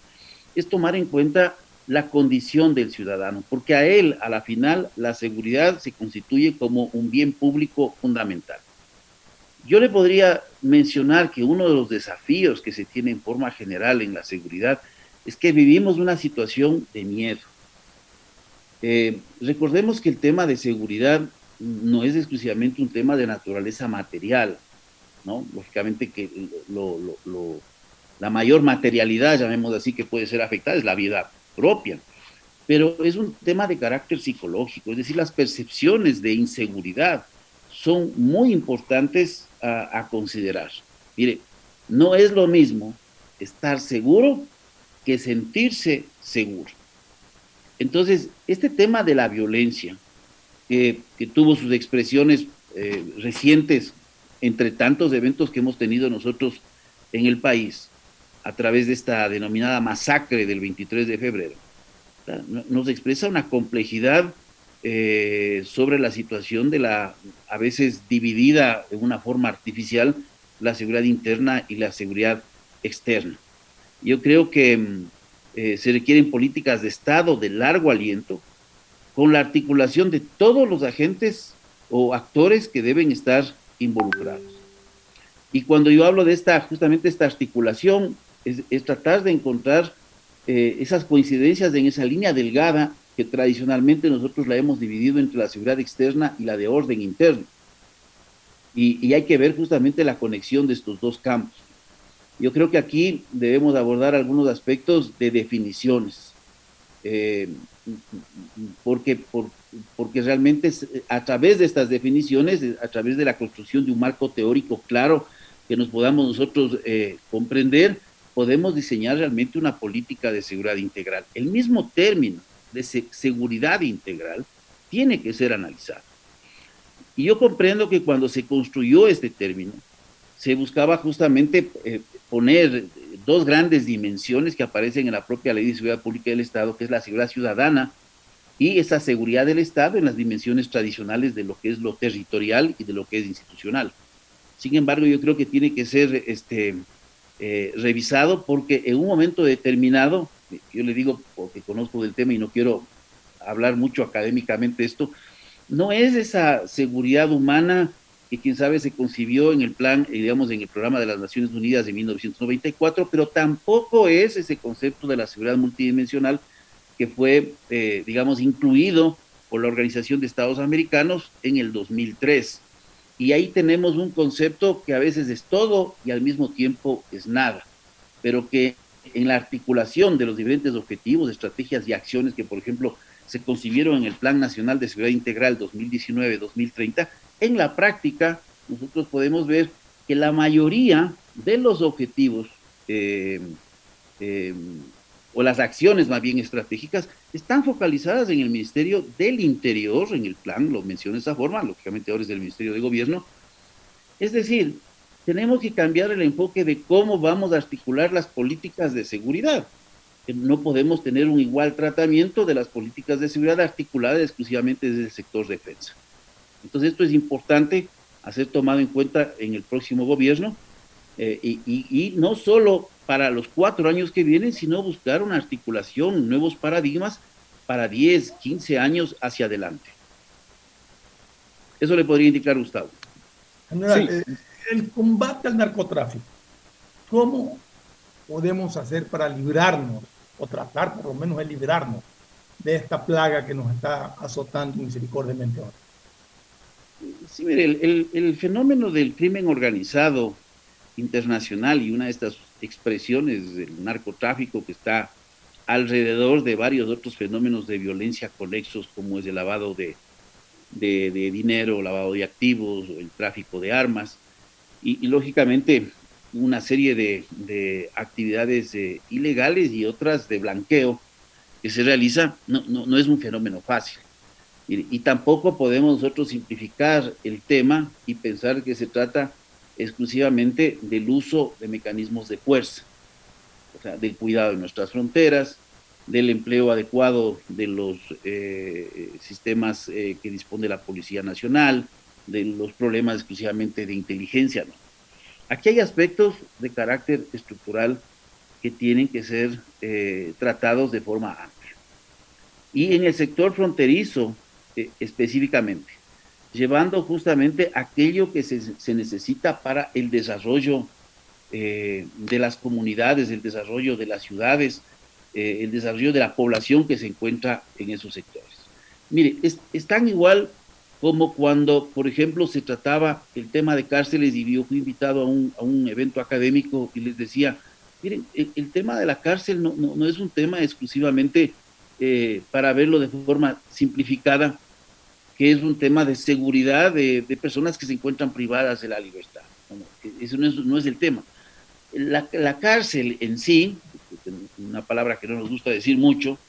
es tomar en cuenta la condición del ciudadano, porque a él, a la final, la seguridad se constituye como un bien público fundamental. Yo le podría mencionar que uno de los desafíos que se tiene en forma general en la seguridad es que vivimos una situación de miedo. Eh, recordemos que el tema de seguridad no es exclusivamente un tema de naturaleza material, Lógicamente que la mayor materialidad, llamemos así, que puede ser afectada es la vida propia, pero es un tema de carácter psicológico, es decir, las percepciones de inseguridad son muy importantes a, considerar. Mire, no es lo mismo estar seguro que sentirse seguro. Entonces, este tema de la violencia, que tuvo sus expresiones eh, recientes entre tantos eventos que hemos tenido nosotros en el país a través de esta denominada masacre del 23 de febrero, nos expresa una complejidad eh, sobre la situación de la, a veces dividida de una forma artificial, la seguridad interna y la seguridad externa. Yo creo que mm, eh, se requieren políticas de Estado de largo aliento, con la articulación de todos los agentes o actores que deben estar involucrados. Y cuando yo hablo de esta, justamente esta articulación, es, tratar de encontrar eh, esas coincidencias en esa línea delgada que tradicionalmente nosotros la hemos dividido entre la seguridad externa y la de orden interno. Y, hay que ver justamente la conexión de estos dos campos. Yo creo que aquí debemos abordar algunos aspectos de definiciones, eh, porque, porque realmente a través de estas definiciones, a través de la construcción de un marco teórico claro que nos podamos nosotros eh, comprender, podemos diseñar realmente una política de seguridad integral. El mismo término de seguridad integral tiene que ser analizado. Y yo comprendo que cuando se construyó este término, se buscaba justamente eh, poner dos grandes dimensiones que aparecen en la propia Ley de Seguridad Pública del Estado, que es la seguridad ciudadana y esa seguridad del Estado en las dimensiones tradicionales de lo que es lo territorial y de lo que es institucional. Sin embargo, yo creo que tiene que ser este, eh, revisado porque en un momento determinado, yo le digo porque conozco del tema y no quiero hablar mucho académicamente esto, no es esa seguridad humana que quién sabe se concibió en el plan, eh, digamos, en el programa de las Naciones Unidas de 1994, pero tampoco es ese concepto de la seguridad multidimensional que fue, eh, digamos, incluido por la Organización de Estados Americanos en el 2003. Y ahí tenemos un concepto que a veces es todo y al mismo tiempo es nada, pero que en la articulación de los diferentes objetivos, estrategias y acciones que, por ejemplo, se concibieron en el Plan Nacional de Seguridad Integral 2019-2030, en la práctica nosotros podemos ver que la mayoría de los objetivos eh, eh, o las acciones más bien estratégicas están focalizadas en el Ministerio del Interior, en el plan, lo menciono de esa forma, lógicamente ahora es del Ministerio de Gobierno. Es decir, tenemos que cambiar el enfoque de cómo vamos a articular las políticas de seguridad. No podemos tener un igual tratamiento de las políticas de seguridad articuladas exclusivamente desde el sector defensa. Entonces esto es importante a ser tomado en cuenta en el próximo gobierno eh, y, y no solo para los cuatro años que vienen, sino buscar una articulación, nuevos paradigmas para 10, 15 años hacia adelante. Eso le podría indicar Gustavo. General, eh, el combate al narcotráfico, ¿cómo podemos hacer para librarnos, o tratar por lo menos de librarnos de esta plaga que nos está azotando misericordiamente ahora? Sí, mire, el, fenómeno del crimen organizado internacional y una de estas expresiones del narcotráfico que está alrededor de varios otros fenómenos de violencia conexos como es el lavado de, de, dinero, lavado de activos, o el tráfico de armas y, lógicamente una serie de, actividades eh, ilegales y otras de blanqueo que se realiza no, no, es un fenómeno fácil. Y, y, tampoco podemos nosotros simplificar el tema y pensar que se trata exclusivamente del uso de mecanismos de fuerza, o sea, del cuidado de nuestras fronteras, del empleo adecuado de los eh, sistemas eh, que dispone la Policía Nacional, de los problemas exclusivamente de inteligencia. Aquí hay aspectos de carácter estructural que tienen que ser eh, tratados de forma amplia. Y en el sector fronterizo específicamente, llevando justamente aquello que se, necesita para el desarrollo eh, de las comunidades, el desarrollo de las ciudades, eh, el desarrollo de la población que se encuentra en esos sectores. Mire, es, tan igual como cuando, por ejemplo, se trataba el tema de cárceles y yo fui invitado a un, evento académico y les decía, miren, el, tema de la cárcel no, no, es un tema exclusivamente eh, para verlo de forma simplificada, que es un tema de seguridad de, personas que se encuentran privadas de la libertad. Eso no es, el tema. La, cárcel en sí, una palabra que no nos gusta decir mucho,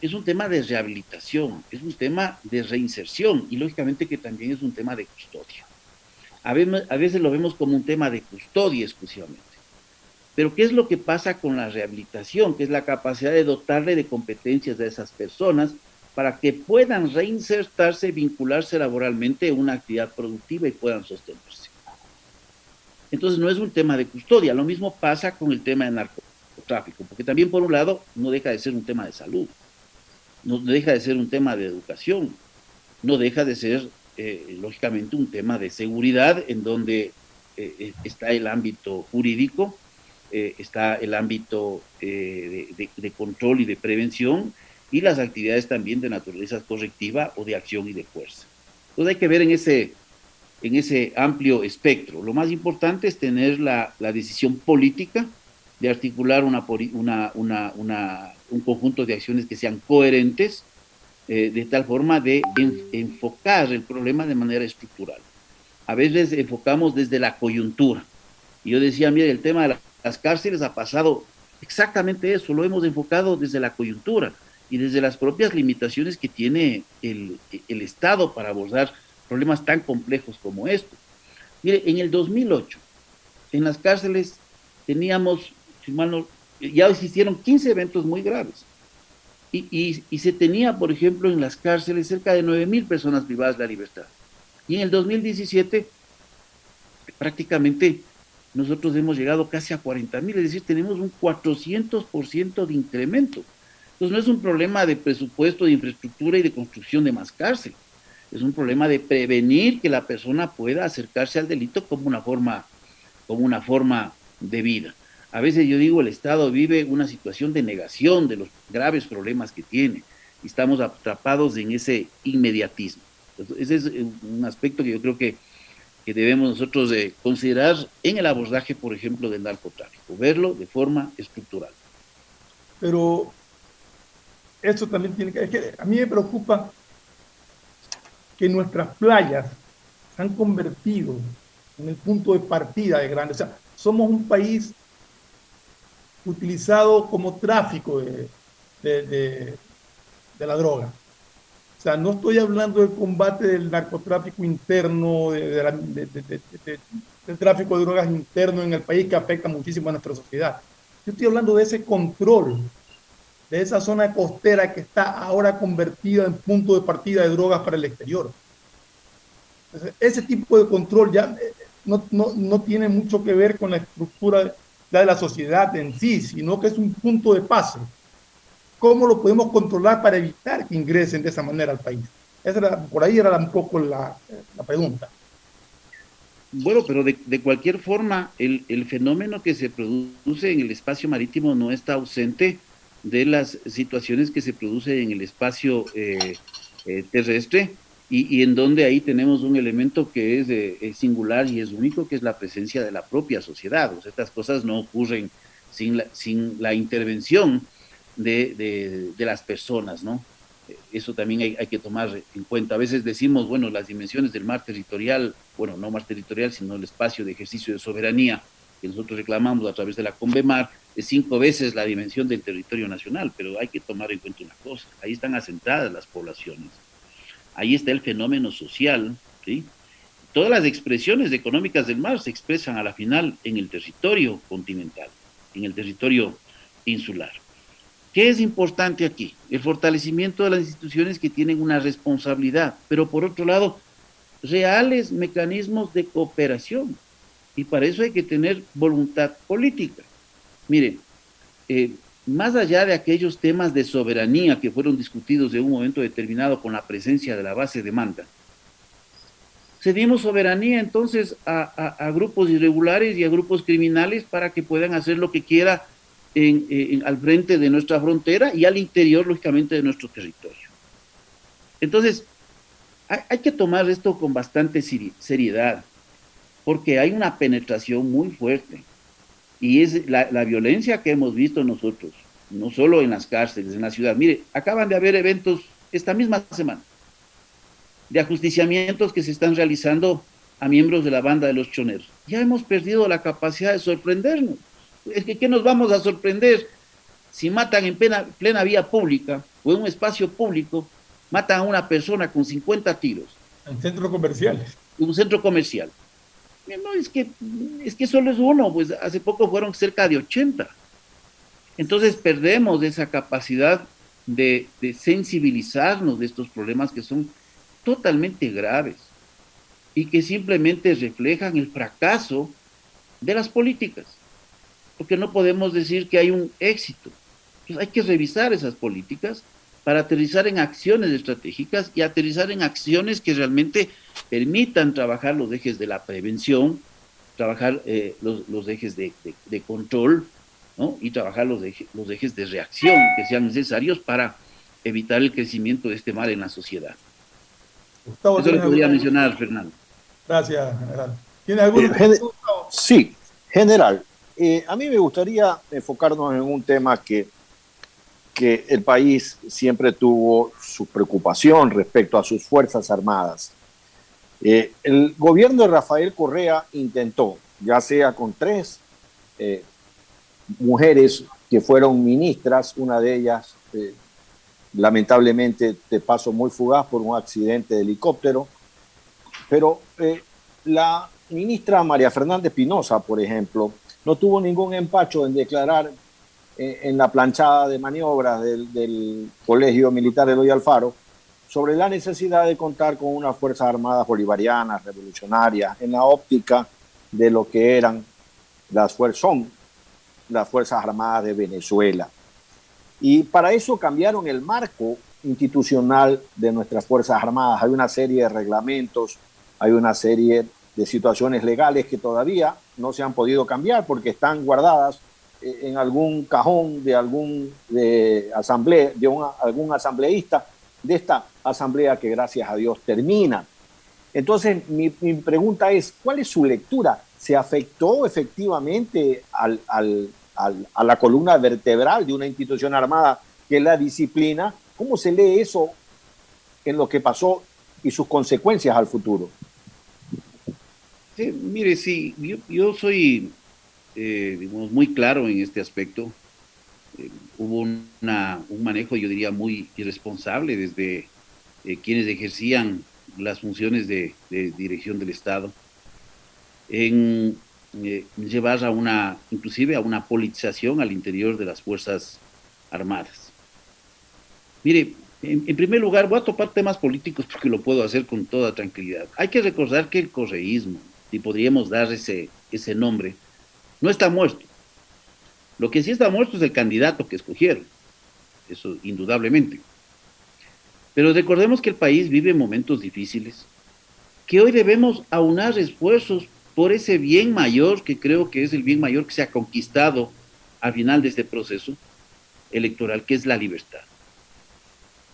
es un tema de rehabilitación, es un tema de reinserción y lógicamente que también es un tema de custodia. A veces, a lo vemos como un tema de custodia exclusivamente. Pero ¿qué es lo que pasa con la rehabilitación? Que es la capacidad de dotarle de competencias a esas personas para que puedan reinsertarse, vincularse laboralmente en una actividad productiva y puedan sostenerse. Entonces no es un tema de custodia, lo mismo pasa con el tema de narcotráfico, porque también por un lado no deja de ser un tema de salud, no deja de ser un tema de educación, no deja de ser eh, lógicamente un tema de seguridad en donde eh, eh, está el ámbito jurídico, está el ámbito de control y de prevención, y las actividades también de naturaleza correctiva o de acción y de fuerza. Entonces hay que ver en ese, en ese amplio espectro. Lo más importante es tener la, decisión política de articular una, una, una, un conjunto de acciones que sean coherentes, eh, de tal forma de enfocar el problema de manera estructural. A veces enfocamos desde la coyuntura. Y yo decía, mire, el tema de las cárceles ha pasado exactamente eso, lo hemos enfocado desde la coyuntura y desde las propias limitaciones que tiene el, el Estado para abordar problemas tan complejos como estos. Mire, en el 2008, en las cárceles teníamos, si mal no, ya existieron 15 eventos muy graves. Y, y, se tenía, por ejemplo, en las cárceles cerca de 9 mil personas privadas de la libertad. Y en el 2017, prácticamente nosotros hemos llegado casi a 40 mil, es decir, tenemos un 400% de incremento. Entonces no es un problema de presupuesto, de infraestructura y de construcción de más cárcel es un problema de prevenir que la persona pueda acercarse al delito como una forma, como una forma de vida. A veces yo digo, el Estado vive una situación de negación de los graves problemas que tiene y estamos atrapados en ese inmediatismo. Ese es un aspecto que yo creo que, que debemos nosotros de considerar en el abordaje, por ejemplo, del narcotráfico, verlo de forma estructural. Pero esto también tiene que... Es que a mí me preocupa que nuestras playas se han convertido en el punto de partida de grandes. O sea, somos un país utilizado como tráfico de, de, la droga. O sea, no estoy hablando del combate del narcotráfico interno, del tráfico de drogas interno en el país que afecta muchísimo a nuestra sociedad. Yo estoy hablando de ese control de esa zona costera que está ahora convertida en punto de partida de drogas para el exterior. Ese tipo de control ya eh, no, no, no tiene mucho que ver con la estructura de la sociedad en sí, sino que es un punto de pase. ¿Cómo lo podemos controlar para evitar que ingresen de esa manera al país? Esa por ahí era un poco la, la pregunta. Bueno, pero de, de cualquier forma, el, el, fenómeno que se produce en el espacio marítimo no está ausente de las situaciones que se producen en el espacio eh, eh, terrestre y, y, en donde ahí tenemos un elemento que es, eh, singular y es único, que es la presencia de la propia sociedad. O sea, estas cosas no ocurren sin la, sin la intervención de las personas, ¿no? Eso también hay, hay, que tomar en cuenta. A veces decimos, bueno, las dimensiones del mar territorial, bueno, no mar territorial, sino el espacio de ejercicio de soberanía que nosotros reclamamos a través de la Convemar, es cinco veces la dimensión del territorio nacional, pero hay que tomar en cuenta una cosa, ahí están asentadas las poblaciones, ahí está el fenómeno social, ¿sí? Todas las expresiones económicas del mar se expresan a la final en el territorio continental, en el territorio insular. ¿Qué es importante aquí? El fortalecimiento de las instituciones que tienen una responsabilidad, pero por otro lado, reales mecanismos de cooperación. Y para eso hay que tener voluntad política. Mire, eh, más allá de aquellos temas de soberanía que fueron discutidos en un momento determinado con la presencia de la base de manda, cedimos soberanía entonces a, grupos irregulares y a grupos criminales para que puedan hacer lo que quiera al frente de nuestra frontera y al interior, lógicamente, de nuestro territorio. Entonces, hay que tomar esto con bastante seriedad, porque hay una penetración muy fuerte y es la, violencia que hemos visto nosotros, no solo en las cárceles, en la ciudad. Mire, acaban de haber eventos esta misma semana de ajusticiamientos que se están realizando a miembros de la banda de los choneros. Ya hemos perdido la capacidad de sorprendernos. Es que, ¿qué nos vamos a sorprender si matan en plena, plena vía pública o en un espacio público, matan a una persona con 50 tiros? En centros comerciales. En un centro comercial. No, es que, es que solo es uno, pues hace poco fueron cerca de 80. Entonces perdemos esa capacidad de, sensibilizarnos de estos problemas que son totalmente graves y que simplemente reflejan el fracaso de las políticas. Porque no podemos decir que hay un éxito. Pues hay que revisar esas políticas para aterrizar en acciones estratégicas y aterrizar en acciones que realmente permitan trabajar los ejes de la prevención, trabajar eh, los, ejes de, control ¿no? y trabajar los, los ejes de reacción que sean necesarios para evitar el crecimiento de este mal en la sociedad. Gustavo, Eso le podría mencionar, Fernando. Gracias, general. ¿Tiene algún eh, Sí, general. Eh, a mí me gustaría enfocarnos en un tema que, que el país siempre tuvo su preocupación respecto a sus Fuerzas Armadas. Eh, el gobierno de Rafael Correa intentó, ya sea con tres mujeres que fueron ministras, una de ellas lamentablemente de paso muy fugaz por un accidente de helicóptero, pero la ministra María Fernández Pinoza, por ejemplo, no tuvo ningún empacho en declarar eh, en la planchada de maniobras del, Colegio Militar Eloy Alfaro sobre la necesidad de contar con unas Fuerzas Armadas bolivarianas, revolucionarias, en la óptica de lo que eran las fuerzas, las Fuerzas Armadas de Venezuela. Y para eso cambiaron el marco institucional de nuestras Fuerzas Armadas. Hay una serie de reglamentos, hay una serie de situaciones legales que todavía no se han podido cambiar porque están guardadas eh, en algún cajón de algún de asamblea, de algún asambleísta de esta asamblea que gracias a Dios termina. Entonces, mi, pregunta es, ¿cuál es su lectura? ¿Se afectó efectivamente a la columna vertebral de una institución armada que es la disciplina? ¿Cómo se lee eso en lo que pasó y sus consecuencias al futuro? mire, sí, yo, soy eh, muy claro en este aspecto. Eh, hubo una, un manejo, yo diría, muy irresponsable desde eh, quienes ejercían las funciones de, dirección del Estado en llevar a una, inclusive a una politización al interior de las Fuerzas Armadas. Mire, en, en, primer lugar, voy a topar temas políticos porque lo puedo hacer con toda tranquilidad. Hay que recordar que el correísmo, si podríamos dar ese, ese nombre, no está muerto. Lo que sí está muerto es el candidato que escogieron, eso indudablemente. Pero recordemos que el país vive momentos difíciles, que hoy debemos aunar esfuerzos por ese bien mayor, que creo que es el bien mayor que se ha conquistado al final de este proceso electoral, que es la libertad.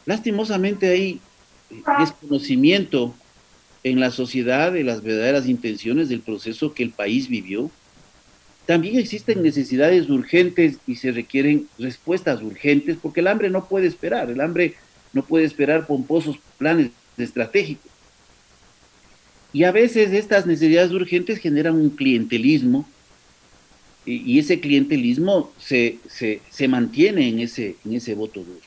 Lastimosamente hay desconocimiento en la sociedad de las verdaderas intenciones del proceso que el país vivió. También existen necesidades urgentes y se requieren respuestas urgentes porque el hambre no puede esperar, el hambre no puede esperar pomposos planes estratégicos. Y a veces estas necesidades urgentes generan un clientelismo y, ese clientelismo se, se, mantiene en ese, en ese voto duro.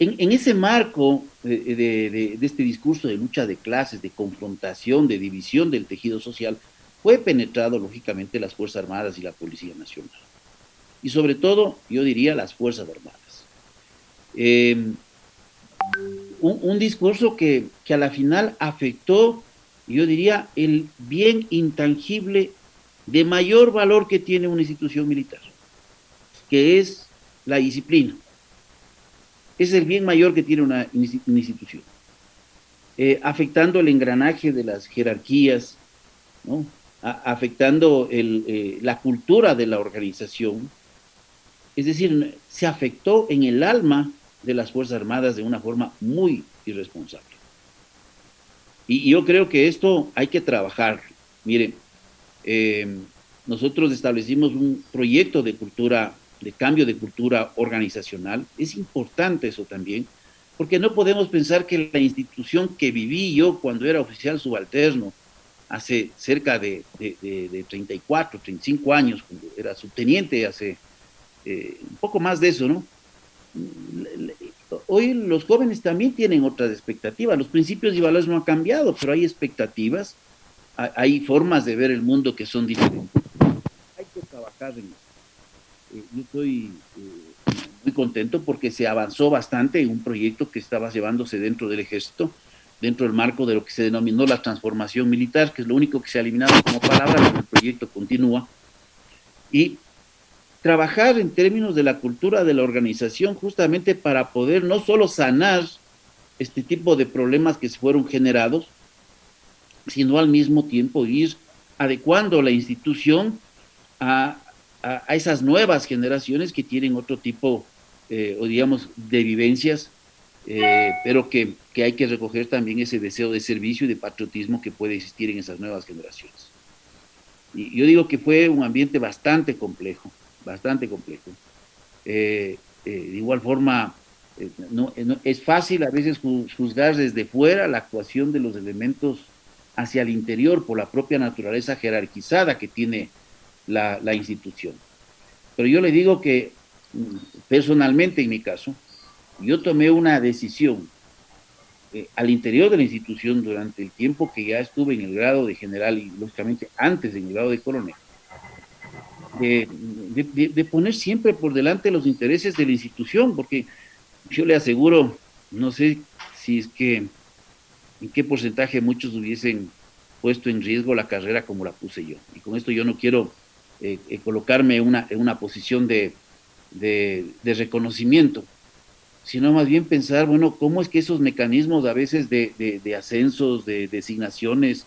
En, ese marco de, este discurso de lucha de clases, de confrontación, de división del tejido social, fue penetrado lógicamente las Fuerzas Armadas y la Policía Nacional. Y sobre todo, yo diría, las Fuerzas Armadas. Em, un, discurso que, que a la final afectó, yo diría, el bien intangible de mayor valor que tiene una institución militar, que es la disciplina es el bien mayor que tiene una, institución. Eh, afectando el engranaje de las jerarquías, afectando eh, la cultura de la organización. Es decir, se afectó en el alma de las Fuerzas Armadas de una forma muy irresponsable. Y, yo creo que esto hay que trabajar. Miren, eh, nosotros establecimos un proyecto de cultura de cambio de cultura organizacional. Es importante eso también, porque no podemos pensar que la institución que viví yo cuando era oficial subalterno, hace cerca de, de, 34, 35 años, cuando era subteniente, hace eh, un poco más de eso, ¿no? Hoy los jóvenes también tienen otras expectativas, los principios y valores no han cambiado, pero hay expectativas, hay formas de ver el mundo que son diferentes. Hay que trabajar en eso eh, yo estoy eh, muy contento porque se avanzó bastante en un proyecto que estaba llevándose dentro del ejército, dentro del marco de lo que se denominó la transformación militar, que es lo único que se ha eliminado como palabra, pero el proyecto continúa. Y trabajar en términos de la cultura de la organización justamente para poder no solo sanar este tipo de problemas que se fueron generados, sino al mismo tiempo ir adecuando la institución a a, esas nuevas generaciones que tienen otro tipo, eh, digamos, de vivencias eh, pero que, que hay que recoger también ese deseo de servicio y de patriotismo que puede existir en esas nuevas generaciones. Y yo digo que fue un ambiente bastante complejo, bastante complejo. Eh, eh, de igual forma, no, es fácil a veces juzgar desde fuera la actuación de los elementos hacia el interior por la propia naturaleza jerarquizada que tiene la, institución. Pero yo le digo que mm, personalmente en mi caso, yo tomé una decisión eh, al interior de la institución durante el tiempo que ya estuve en el grado de general y lógicamente antes en el grado de coronel, de, poner siempre por delante los intereses de la institución, porque yo le aseguro, no sé si es que en qué porcentaje muchos hubiesen puesto en riesgo la carrera como la puse yo. Y con esto yo no quiero eh, eh, colocarme en una posición de, de, reconocimiento, sino más bien pensar, bueno, cómo es que esos mecanismos a veces de, de ascensos, de designaciones,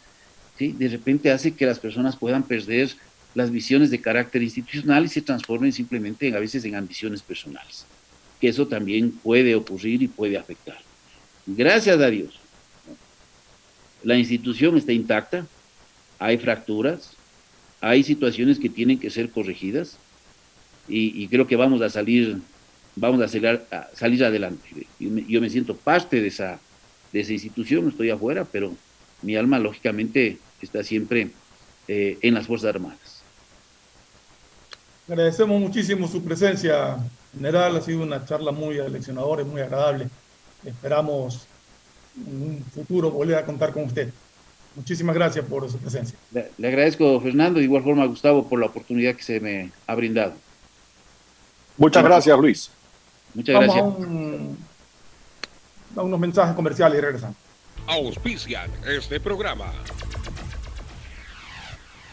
¿sí? de repente hace que las personas puedan perder las visiones de carácter institucional y se transformen simplemente en, a veces en ambiciones personales, que eso también puede ocurrir y puede afectar. Gracias a Dios, la institución está intacta, hay fracturas, hay situaciones que tienen que ser corregidas y, creo que vamos a salir vamos a salir, a salir adelante. Yo me, siento parte de esa, de esa institución, estoy afuera, pero mi alma lógicamente está siempre eh, en las Fuerzas Armadas. Agradecemos muchísimo su presencia, general. Ha sido una charla muy aleccionadora y muy agradable. Esperamos en un futuro volver a contar con usted. Muchísimas gracias por su presencia. Le, le agradezco, Fernando, de igual forma a Gustavo por la oportunidad que se me ha brindado. Muchas gracias, Luis. Muchas gracias. A, unos mensajes comerciales y regresamos. Auspician este programa.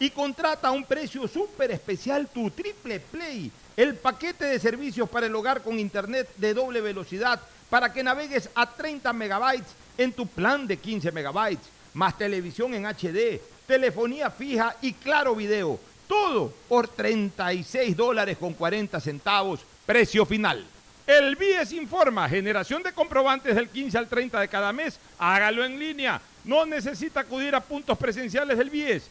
y contrata a un precio súper especial tu Triple Play, el paquete de servicios para el hogar con internet de doble velocidad para que navegues a 30 megabytes en tu plan de 15 megabytes, más televisión en HD, telefonía fija y claro video. Todo por 36 dólares con 40 centavos, precio final. El BIES informa, generación de comprobantes del 15 al 30 de cada mes, hágalo en línea. No necesita acudir a puntos presenciales del BIES.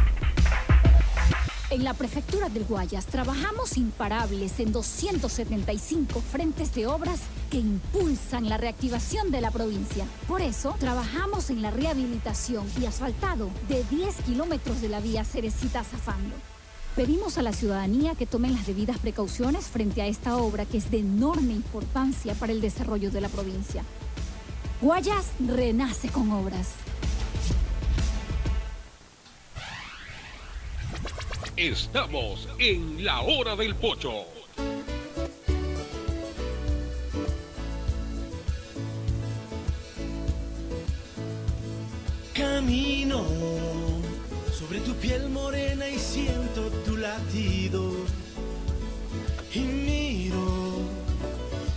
En la prefectura del Guayas trabajamos imparables en 275 frentes de obras que impulsan la reactivación de la provincia. Por eso, trabajamos en la rehabilitación y asfaltado de 10 kilómetros de la vía Cerecita Zafando. Pedimos a la ciudadanía que tomen las debidas precauciones frente a esta obra que es de enorme importancia para el desarrollo de la provincia. Guayas renace con obras. Estamos en la hora del pocho. Camino sobre tu piel morena y siento tu latido. Y miro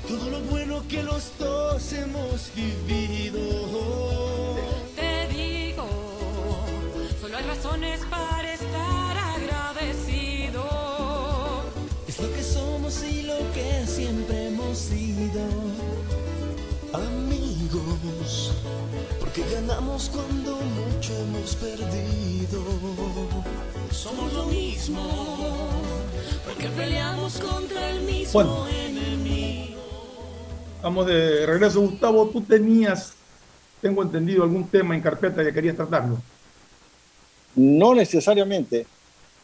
todo lo bueno que los dos hemos vivido. Te digo, solo hay razones para estar y lo que siempre hemos sido. Amigos, porque ganamos cuando mucho hemos perdido. Somos lo mismo, porque peleamos contra el mismo Bueno. enemigo. Vamos de regreso, Gustavo. Tú tenías, tengo entendido, algún tema en carpeta que querías tratarlo. No necesariamente,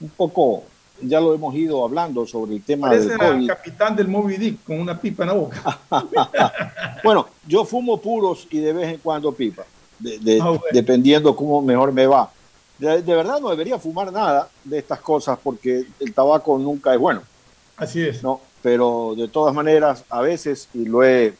un poco, ya lo hemos ido hablando sobre el tema Parece del el COVID. capitán del Moby Dick con una pipa en la boca. Bueno, yo fumo puros y de vez en cuando pipa, de- de- Ah, bueno. dependiendo cómo mejor me va. De, de verdad no debería fumar nada de estas cosas porque el tabaco nunca es bueno. Así es. No, pero de todas maneras, a veces, y lo he,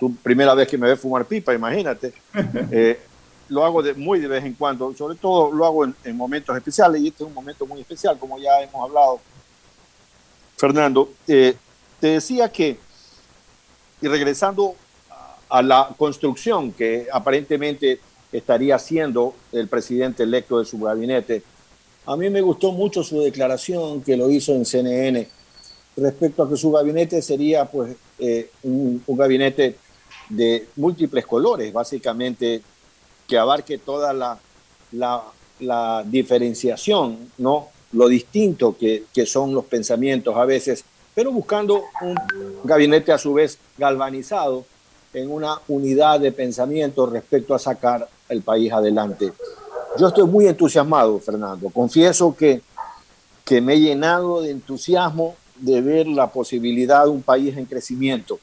tu primera vez que me ves fumar pipa, imagínate, eh, lo hago de, muy de vez en cuando, sobre todo lo hago en, en momentos especiales, y este es un momento muy especial, como ya hemos hablado. Fernando, eh, te decía que, y regresando a la construcción que aparentemente estaría haciendo el presidente electo de su gabinete, a mí me gustó mucho su declaración que lo hizo en CNN respecto a que su gabinete sería pues eh, un, un gabinete de múltiples colores, básicamente que abarque toda la, la, la diferenciación, ¿no? lo distinto que, que son los pensamientos a veces, pero buscando un gabinete a su vez galvanizado en una unidad de pensamiento respecto a sacar el país adelante. Yo estoy muy entusiasmado, Fernando. Confieso que, que me he llenado de entusiasmo de ver la posibilidad de un país en crecimiento,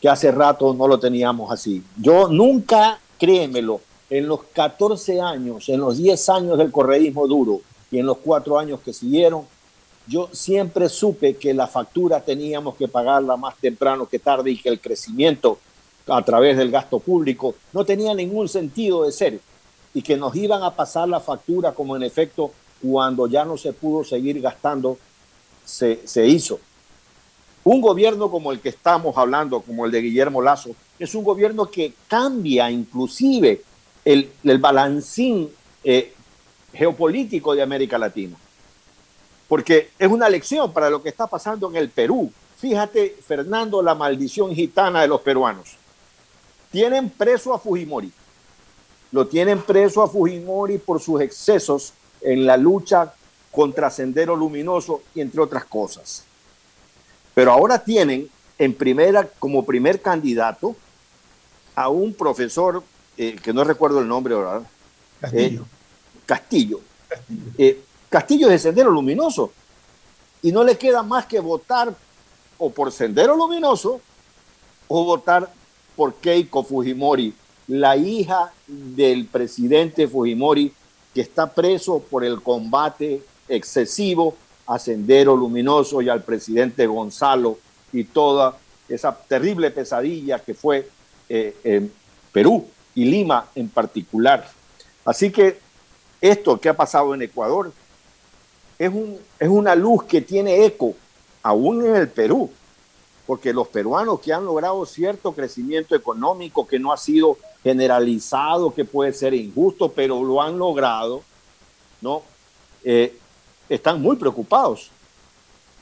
que hace rato no lo teníamos así. Yo nunca, créemelo, en los 14 años, en los 10 años del correísmo duro y en los cuatro años que siguieron, yo siempre supe que la factura teníamos que pagarla más temprano que tarde y que el crecimiento a través del gasto público no tenía ningún sentido de ser y que nos iban a pasar la factura como en efecto cuando ya no se pudo seguir gastando se, se hizo. Un gobierno como el que estamos hablando, como el de Guillermo Lazo, es un gobierno que cambia inclusive el, balancín eh, geopolítico de América Latina. Porque es una lección para lo que está pasando en el Perú. Fíjate, Fernando, la maldición gitana de los peruanos. Tienen preso a Fujimori. Lo tienen preso a Fujimori por sus excesos en la lucha contra Sendero Luminoso y entre otras cosas. Pero ahora tienen en primera, como primer candidato a un profesor, eh, que no recuerdo el nombre ahora, Castillo. eh, Castillo. Eh, Castillo es de Sendero Luminoso. Y no le queda más que votar o por Sendero Luminoso o votar por Keiko Fujimori, la hija del presidente Fujimori que está preso por el combate excesivo a Sendero Luminoso y al presidente Gonzalo y toda esa terrible pesadilla que fue eh, en Perú y Lima en particular. Así que esto que ha pasado en Ecuador es, un, es una luz que tiene eco aún en el Perú, porque los peruanos que han logrado cierto crecimiento económico que no ha sido generalizado, que puede ser injusto, pero lo han logrado, ¿no? Eh, están muy preocupados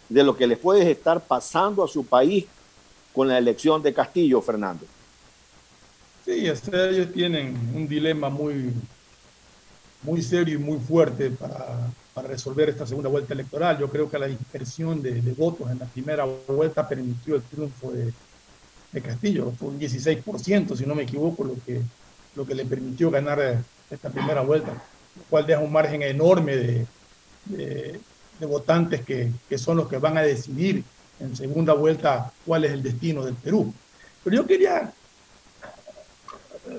de lo que les puede estar pasando a su país con la elección de Castillo, Fernando. Sí, ellos tienen un dilema muy, muy serio y muy fuerte para, para, resolver esta segunda vuelta electoral. Yo creo que la dispersión de, de votos en la primera vuelta permitió el triunfo de, de, Castillo. Fue un 16%, si no me equivoco, lo que, lo que le permitió ganar esta primera vuelta, lo cual deja un margen enorme de, de, de votantes que, que, son los que van a decidir en segunda vuelta cuál es el destino del Perú. Pero yo quería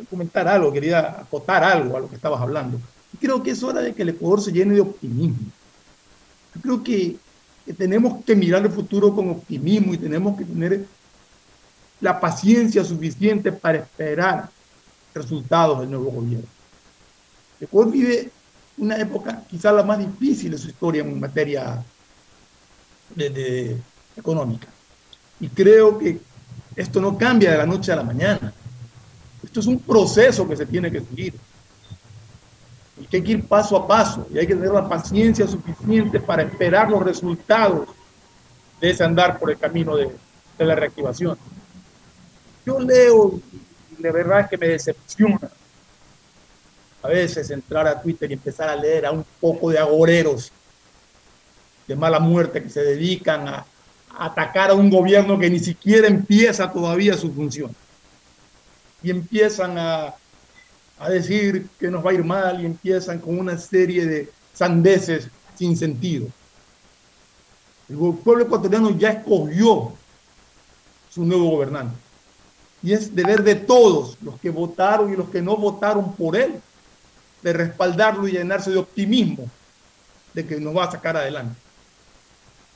comentar algo, quería acotar algo a lo que estabas hablando. creo que es hora de que el Ecuador se llene de optimismo. Yo creo que, tenemos que mirar el futuro con optimismo y tenemos que tener la paciencia suficiente para esperar resultados del nuevo gobierno. El Ecuador vive una época quizás la más difícil de su historia en materia económica. Y creo que esto no cambia de la noche a la mañana. Esto es un proceso que se tiene que seguir. Y que hay que ir paso a paso y hay que tener la paciencia suficiente para esperar los resultados de ese andar por el camino de, de la reactivación. Yo leo y la verdad es que me decepciona a veces entrar a Twitter y empezar a leer a un poco de agoreros de mala muerte que se dedican a, a atacar a un gobierno que ni siquiera empieza todavía su función y empiezan a, a decir que nos va a ir mal y empiezan con una serie de sandeces sin sentido. El pueblo ecuatoriano ya escogió su nuevo gobernante. Y es deber de todos, los que votaron y los que no votaron por él, de respaldarlo y llenarse de optimismo de que nos va a sacar adelante.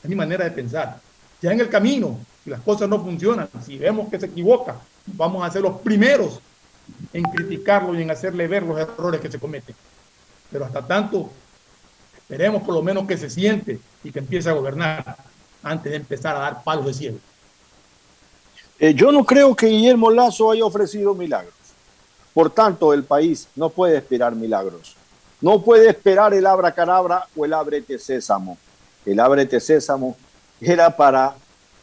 Es mi manera de pensar. Ya en el camino, si las cosas no funcionan, si vemos que se equivoca, vamos a ser los primeros en criticarlo y en hacerle ver los errores que se cometen. Pero hasta tanto, esperemos por lo menos que se siente y que empiece a gobernar antes de empezar a dar palos de cielo. Eh, yo no creo que Guillermo Lazo haya ofrecido milagros. Por tanto, el país no puede esperar milagros. No puede esperar el abracadabra o el ábrete sésamo. El ábrete sésamo era para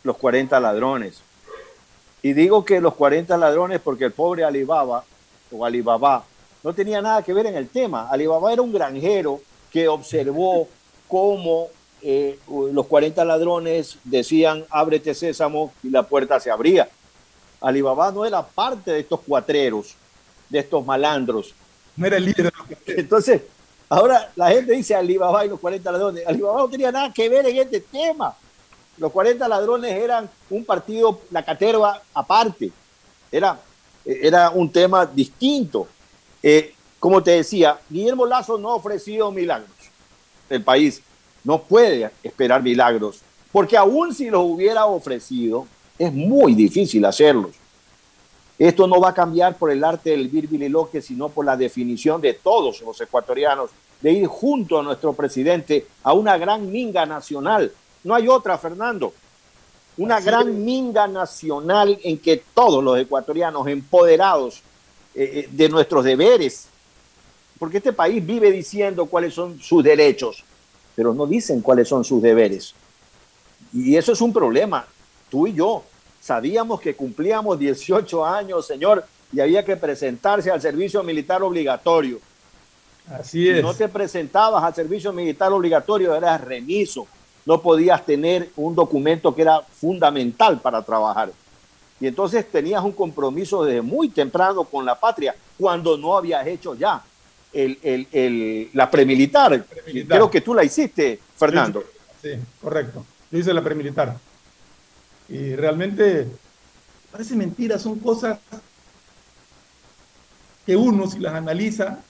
los 40 ladrones, y digo que los 40 ladrones porque el pobre Alibaba o Alibaba no tenía nada que ver en el tema. Alibaba era un granjero que observó cómo eh, los 40 ladrones decían ábrete sésamo y la puerta se abría. Alibaba no era parte de estos cuatreros, de estos malandros. No era el líder. Entonces, ahora la gente dice Alibaba y los 40 ladrones. Alibaba no tenía nada que ver en este tema. Los 40 ladrones eran un partido, la caterva aparte. Era, era un tema distinto. Eh, como te decía, Guillermo Lazo no ha ofrecido milagros. El país no puede esperar milagros, porque aún si los hubiera ofrecido, es muy difícil hacerlos. Esto no va a cambiar por el arte del virbililoque, sino por la definición de todos los ecuatorianos de ir junto a nuestro presidente a una gran minga nacional no hay otra, Fernando. Una Así gran es. minga nacional en que todos los ecuatorianos empoderados eh, de nuestros deberes, porque este país vive diciendo cuáles son sus derechos, pero no dicen cuáles son sus deberes. Y eso es un problema. Tú y yo sabíamos que cumplíamos 18 años, señor, y había que presentarse al servicio militar obligatorio. Así es. Si no te presentabas al servicio militar obligatorio, eras remiso no podías tener un documento que era fundamental para trabajar. Y entonces tenías un compromiso desde muy temprano con la patria, cuando no habías hecho ya el, el, el, la premilitar. premilitar. Creo que tú la hiciste, Fernando. Sí, sí, correcto. Yo hice la premilitar. Y realmente parece mentira, son cosas que uno, si las analiza,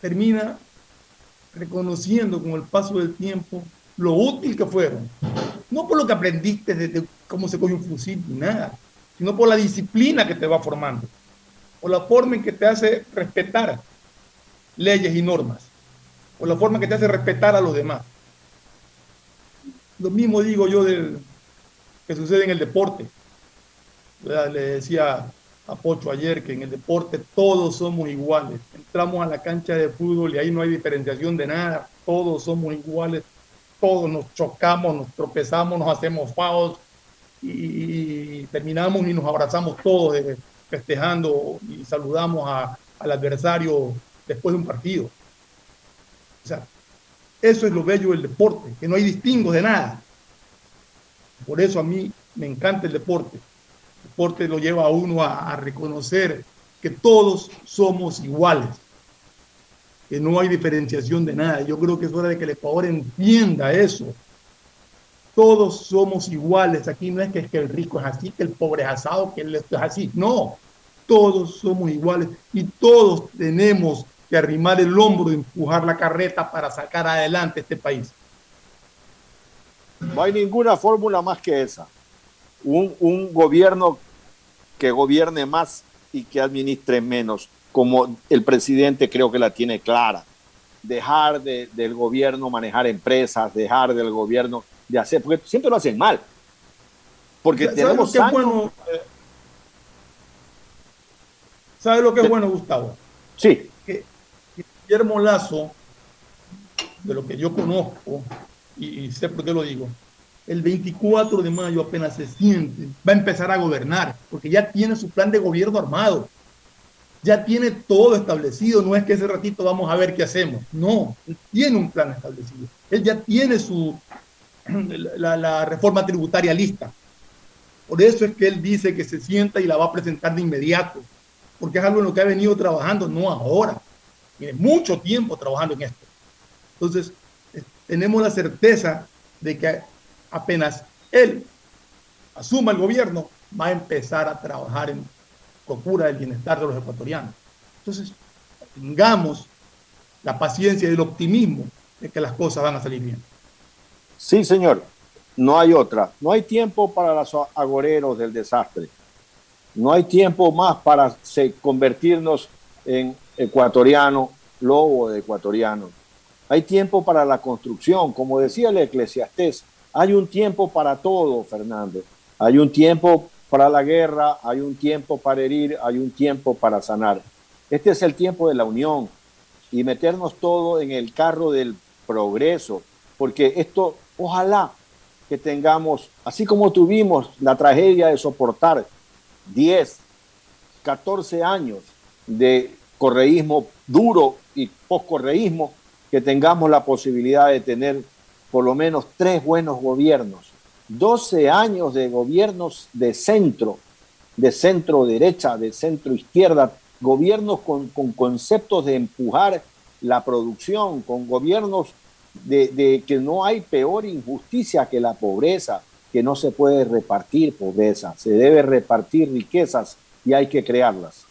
termina reconociendo con el paso del tiempo lo útil que fueron. No por lo que aprendiste de, cómo se coge un fusil ni nada, sino por la disciplina que te va formando, por la forma en que te hace respetar leyes y normas, por la forma en que te hace respetar a los demás. lo mismo digo yo del que sucede en el deporte. Le decía a Pocho ayer que en el deporte todos somos iguales. Entramos a la cancha de fútbol y ahí no hay diferenciación de nada. Todos somos iguales. Todos nos chocamos, nos tropezamos, nos hacemos faos y, terminamos y nos abrazamos todos eh, festejando y saludamos al adversario después de un partido. O sea, eso es lo bello del deporte, que no hay distingos de nada. Por eso a mí me encanta el deporte. El deporte lo lleva a uno a, reconocer que todos somos iguales, que no hay diferenciación de nada. Yo creo que es hora de que el Ecuador entienda eso. Todos somos iguales. Aquí no es que, es que el rico es así, que el pobre es asado, que el es así. No, todos somos iguales y todos tenemos que arrimar el hombro y empujar la carreta para sacar adelante este país. No hay ninguna fórmula más que esa. Un, un, gobierno que gobierne más y que administre menos, como el presidente creo que la tiene clara. Dejar de, del gobierno manejar empresas, dejar del gobierno de hacer, porque siempre lo hacen mal. Porque tenemos ¿Sabe bueno, ¿Sabe lo que es bueno, Gustavo? Sí. Guillermo Lazo, de lo que yo conozco, y, sé por qué lo digo, el 24 de mayo apenas se siente, va a empezar a gobernar, porque ya tiene su plan de gobierno armado, ya tiene todo establecido, no es que ese ratito vamos a ver qué hacemos, no, él tiene un plan establecido, él ya tiene su, la, la reforma tributaria lista, por eso es que él dice que se sienta y la va a presentar de inmediato, porque es algo en lo que ha venido trabajando, no ahora. Tiene mucho tiempo trabajando en esto. Entonces, eh, tenemos la certeza de que apenas él asuma el gobierno, va a empezar a trabajar en procura del bienestar de los ecuatorianos. Entonces, tengamos la paciencia y el optimismo de que las cosas van a salir bien. Sí, señor. No hay otra. No hay tiempo para los agoreros del desastre. No hay tiempo más para convertirnos en ecuatoriano, lobo de ecuatoriano. Hay tiempo para la construcción, como decía el eclesiastés, hay un tiempo para todo, Fernando. Hay un tiempo para la guerra, hay un tiempo para herir, hay un tiempo para sanar. Este es el tiempo de la unión y meternos todo en el carro del progreso, porque esto, ojalá que tengamos, así como tuvimos la tragedia de soportar 10, 14 años de correísmo duro y poscorreísmo, que tengamos la posibilidad de tener por lo menos tres buenos gobiernos, 12 años de gobiernos de centro, de centro derecha, de centro izquierda, gobiernos con, conceptos de empujar la producción, con gobiernos de, de, que no hay peor injusticia que la pobreza, que no se puede repartir pobreza, se debe repartir riquezas y hay que crearlas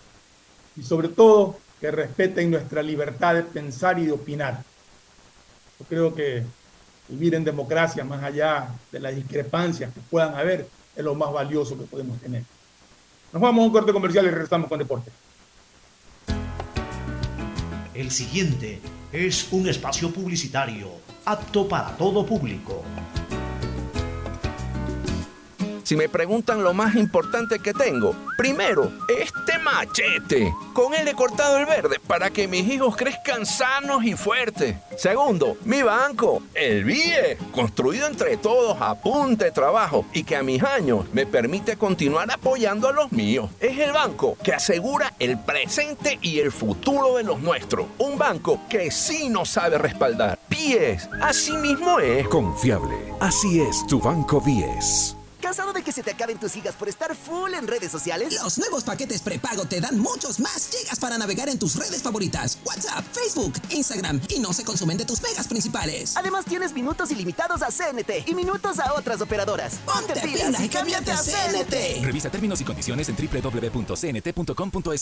y sobre todo que respeten nuestra libertad de pensar y de opinar. Yo creo que vivir en democracia, más allá de las discrepancias que puedan haber, es lo más valioso que podemos tener. Nos vamos a un corte comercial y regresamos con deporte. El siguiente es un espacio publicitario apto para todo público. Si me preguntan lo más importante que tengo, primero, este machete. Con él he cortado el verde para que mis hijos crezcan sanos y fuertes. Segundo, mi banco, el BIE, construido entre todos a punta de trabajo y que a mis años me permite continuar apoyando a los míos. Es el banco que asegura el presente y el futuro de los nuestros. Un banco que sí nos sabe respaldar. BIES, así mismo es. Confiable, así es tu banco BIES. ¿Cansado de que se te acaben tus gigas por estar full en redes sociales? Los nuevos paquetes prepago te dan muchos más gigas para navegar en tus redes favoritas. WhatsApp, Facebook, Instagram y no se consumen de tus megas principales. Además tienes minutos ilimitados a CNT y minutos a otras operadoras. Ponte, pilas, y cámbiate a CNT. Revisa términos y condiciones en www.cnt.com.es.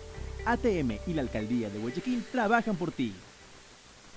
ATM y la Alcaldía de Guayaquil trabajan por ti.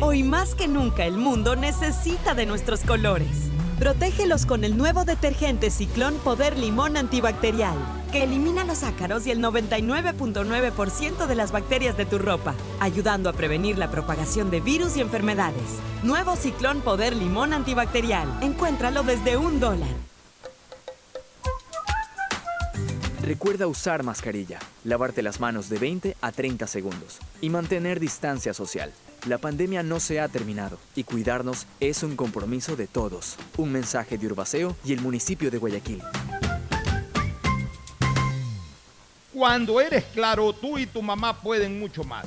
Hoy más que nunca el mundo necesita de nuestros colores. Protégelos con el nuevo detergente Ciclón Poder Limón Antibacterial, que elimina los ácaros y el 99.9% de las bacterias de tu ropa, ayudando a prevenir la propagación de virus y enfermedades. Nuevo Ciclón Poder Limón Antibacterial. Encuéntralo desde un dólar. Recuerda usar mascarilla, lavarte las manos de 20 a 30 segundos y mantener distancia social. La pandemia no se ha terminado y cuidarnos es un compromiso de todos. Un mensaje de Urbaceo y el municipio de Guayaquil. Cuando eres claro, tú y tu mamá pueden mucho más.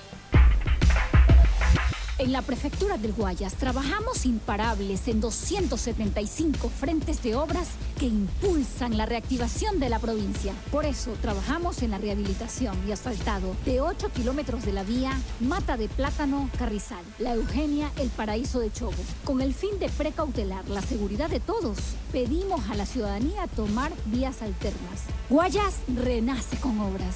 En la Prefectura del Guayas trabajamos imparables en 275 frentes de obras que impulsan la reactivación de la provincia. Por eso trabajamos en la rehabilitación y asfaltado de 8 kilómetros de la vía Mata de Plátano Carrizal, La Eugenia, El Paraíso de Chobo. Con el fin de precautelar la seguridad de todos, pedimos a la ciudadanía tomar vías alternas. Guayas renace con obras.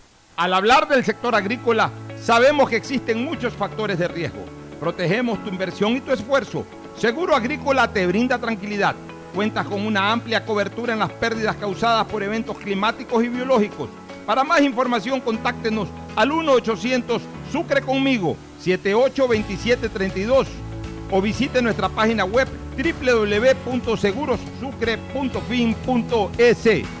Al hablar del sector agrícola, sabemos que existen muchos factores de riesgo. Protegemos tu inversión y tu esfuerzo. Seguro Agrícola te brinda tranquilidad. Cuentas con una amplia cobertura en las pérdidas causadas por eventos climáticos y biológicos. Para más información, contáctenos al 1-800 Sucre conmigo 782732 o visite nuestra página web www.segurosucre.fin.es.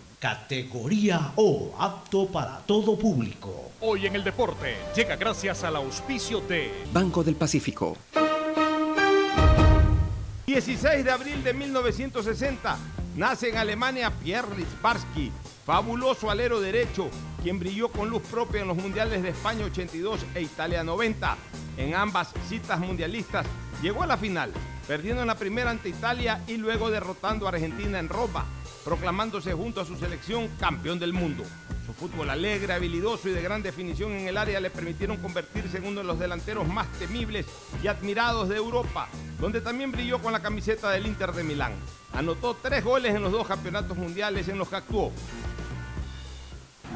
categoría O, apto para todo público. Hoy en el deporte llega gracias al auspicio de Banco del Pacífico. 16 de abril de 1960 nace en Alemania Pierre Litzbarski, fabuloso alero derecho, quien brilló con luz propia en los mundiales de España 82 e Italia 90. En ambas citas mundialistas llegó a la final, perdiendo en la primera ante Italia y luego derrotando a Argentina en Roma, proclamándose junto a su selección campeón del mundo. Su fútbol alegre, habilidoso y de gran definición en el área le permitieron convertirse en uno de los delanteros más temibles y admirados de Europa, donde también brilló con la camiseta del Inter de Milán. Anotó tres goles en los dos campeonatos mundiales en los que actuó.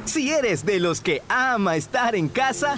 Si eres de los que ama estar en casa,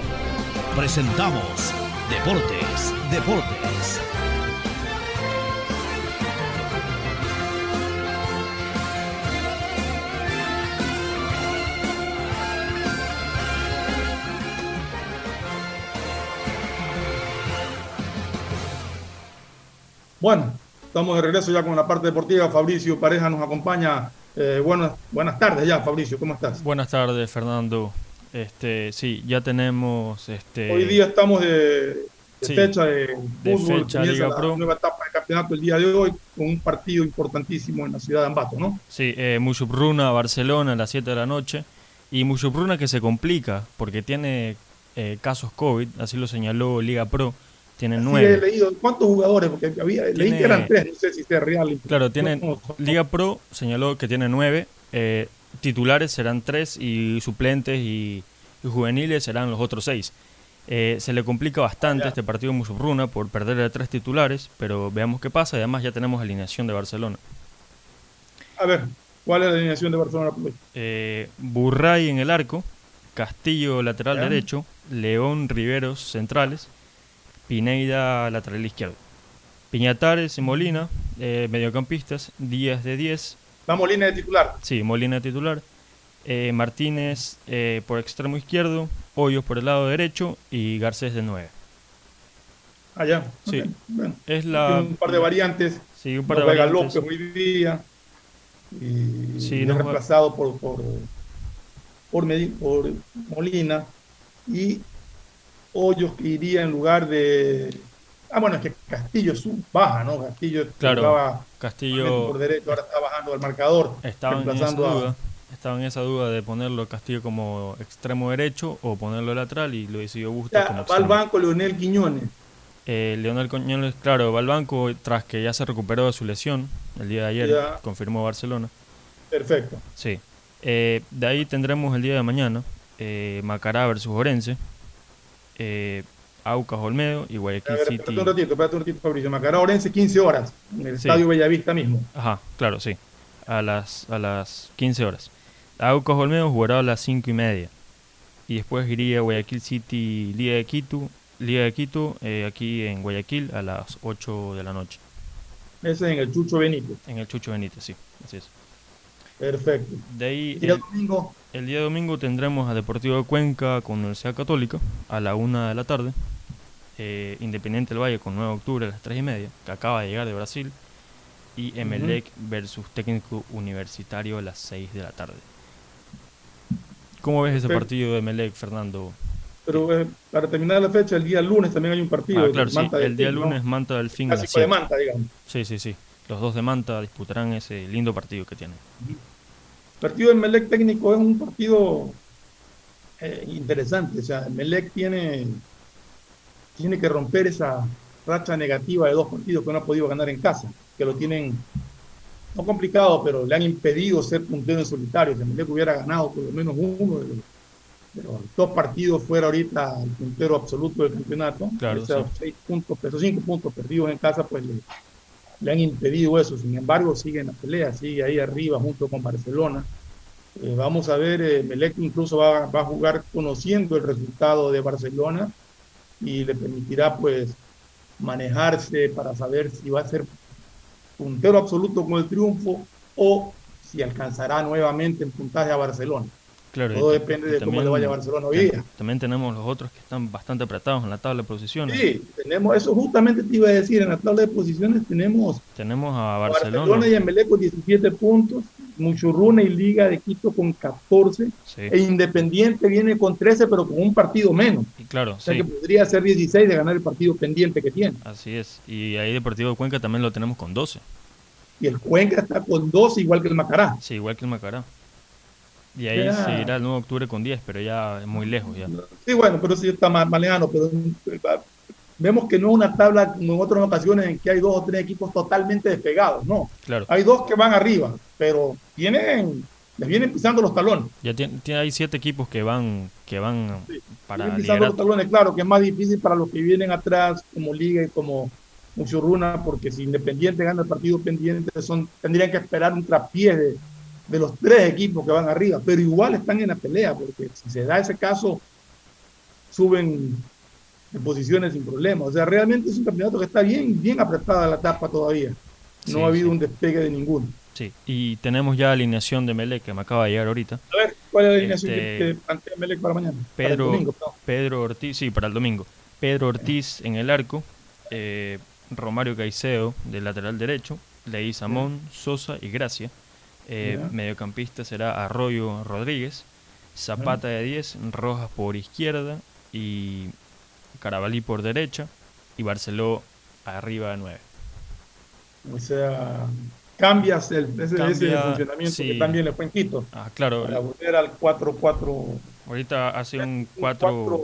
presentamos Deportes, Deportes. Bueno, estamos de regreso ya con la parte deportiva. Fabricio Pareja nos acompaña. Eh, buenas, buenas tardes ya, Fabricio, ¿cómo estás? Buenas tardes, Fernando. Este, sí, ya tenemos este Hoy día estamos de, de Sí, fecha de de fútbol, fecha Liga la Pro. nueva etapa del campeonato el día de hoy con un partido importantísimo en la ciudad de Ambato, ¿no? Sí, eh, Mushupruna, Barcelona a las 7 de la noche. Y Mushupruna que se complica porque tiene eh, casos COVID, así lo señaló Liga Pro. Tiene Sí, he nueve. leído cuántos jugadores, porque había, leí que eran tres, no sé si sea real. Claro, tiene, No, Liga Pro señaló que tiene nueve. eh, titulares serán tres y suplentes y, y juveniles serán los otros seis. Eh, se le complica bastante este partido Mushupruna por perder a tres titulares, pero veamos qué pasa. Además ya tenemos alineación de Barcelona. A ver, ¿cuál es la alineación de Barcelona? Eh, Burray en el arco, Castillo lateral Ya. derecho, León Riveros centrales, Pineida lateral izquierdo. Piñatares y Molina, eh, mediocampistas, Díaz de 10. Molina de titular. Sí, Molina de titular. eh, Martínez eh, por extremo izquierdo, Hoyos por el lado derecho y Garcés de 9. Allá. Sí, Ok, bueno. es la... Un par de variantes. Sí, un par de juega variantes. López hoy día. Y Sí, no reemplazado por, por, por, Medi- por Molina. Y Hoyos que iría en lugar de. Ah, bueno, es que Castillo es un baja, ¿no? Castillo Claro, jugaba Castillo por derecho, ahora está bajando al marcador. Estaba en esa reemplazando a- duda. Estaba en esa duda de ponerlo Castillo como extremo derecho o ponerlo lateral y lo decidió Bustos como va al banco Leonel Quiñones. Eh, Leonel Quiñones, claro, va al banco tras que ya se recuperó de su lesión el día de ayer, Ya. confirmó Barcelona. Perfecto. Sí. Eh, de ahí tendremos el día de mañana eh, Macará versus Orense, eh, Aucas Olmedo y Guayaquil ver, City. espérate un ratito, espérate un ratito, Fabricio. Macará Orense, 15 horas, en el Sí. Estadio Bellavista mismo. Ajá, claro, sí. A las, a las 15 horas. Aucas Olmedo jugará a las 5 y media. Y después iría Guayaquil City, Liga de Quito, Liga de Quito eh, aquí en Guayaquil a las 8 de la noche. Ese es en el Chucho Benítez. En el Chucho Benítez, sí. Así es. Perfecto. De ahí, ¿Y el el, domingo? el día domingo tendremos a Deportivo de Cuenca con Universidad Católica a la 1 de la tarde. Eh, Independiente del Valle con 9 de octubre a las 3 y media, que acaba de llegar de Brasil, y Emelec versus Técnico Universitario a las 6 de la tarde. ¿Cómo ves ese partido de Emelec, Fernando? Pero eh, para terminar la fecha, el día lunes también hay un partido. Ah, claro, sí, el día lunes Manta del Fin. Clásico de Manta, digamos. Sí, sí, sí. Los dos de Manta disputarán ese lindo partido que tienen. El partido del Melec técnico es un partido eh, interesante. O sea, el Melec tiene, tiene que romper esa racha negativa de dos partidos que no ha podido ganar en casa, que lo tienen no complicado, pero le han impedido ser puntero en solitario. Si Melec hubiera ganado por lo menos uno de los, dos partidos fuera ahorita el puntero absoluto del campeonato, claro, esos, seis puntos, esos cinco puntos perdidos en casa, pues le, le han impedido eso. Sin embargo, sigue en la pelea, sigue ahí arriba junto con Barcelona. Eh, vamos a ver, eh, Melec incluso va, va, a jugar conociendo el resultado de Barcelona y le permitirá pues manejarse para saber si va a ser puntero absoluto con el triunfo o si alcanzará nuevamente en puntaje a Barcelona. Claro, Todo depende de cómo le vaya a Barcelona hoy día. También tenemos los otros que están bastante apretados en la tabla de posiciones. Sí, tenemos, eso justamente te iba a decir, en la tabla de posiciones tenemos, tenemos a Barcelona, Barcelona y Emelec con 17 puntos, Muchurruna y Liga de Quito con 14, sí. e Independiente viene con 13, pero con un partido menos. Y claro, o sea sí. que podría ser 16 de ganar el partido pendiente que tiene. Así es, y ahí Deportivo de Cuenca también lo tenemos con 12. Y el Cuenca está con 12 igual que el Macará. Sí, igual que el Macará. Y ahí Ya. seguirá el 9 de octubre con 10, pero ya es muy lejos ya. Sí, bueno, pero sí está más, más lejano, pero eh, vemos que no es una tabla como en otras ocasiones en que hay dos o tres equipos totalmente despegados, no. Claro. Hay dos que van arriba, pero tienen, les vienen pisando los talones. Ya tiene, tiene- hay siete equipos que van que van para Vienen pisando los talones, claro, que es más difícil para los que vienen atrás, como Liga y como Muchurruna, porque si Independiente gana el partido pendiente, son, tendrían que esperar un traspié de, de los tres equipos que van arriba, pero igual están en la pelea, porque si se da ese caso, suben de posiciones sin problemas. O sea, realmente es un campeonato que está bien, bien apretada la tapa todavía. No Sí, ha habido sí. un despegue de ninguno. Sí, y tenemos ya alineación de Melec que me acaba de llegar ahorita. A ver, ¿cuál es la alineación Este, que, que plantea Melec para mañana? Para el Pedro, domingo. Pedro Ortiz, sí, para el domingo. Pedro Ortiz en el arco, eh, Romario Caicedo del lateral derecho, Leí Samón, Sosa y Gracia. Eh, mediocampista será Arroyo Rodríguez, Zapata de 10, Rojas por izquierda y Carabalí por derecha y Barceló arriba de 9. O sea, cambias el, ese, ese Cambia, funcionamiento sí. que también le fue en Quito. Ah, claro. Para volver al 4-4. Ahorita hace un 4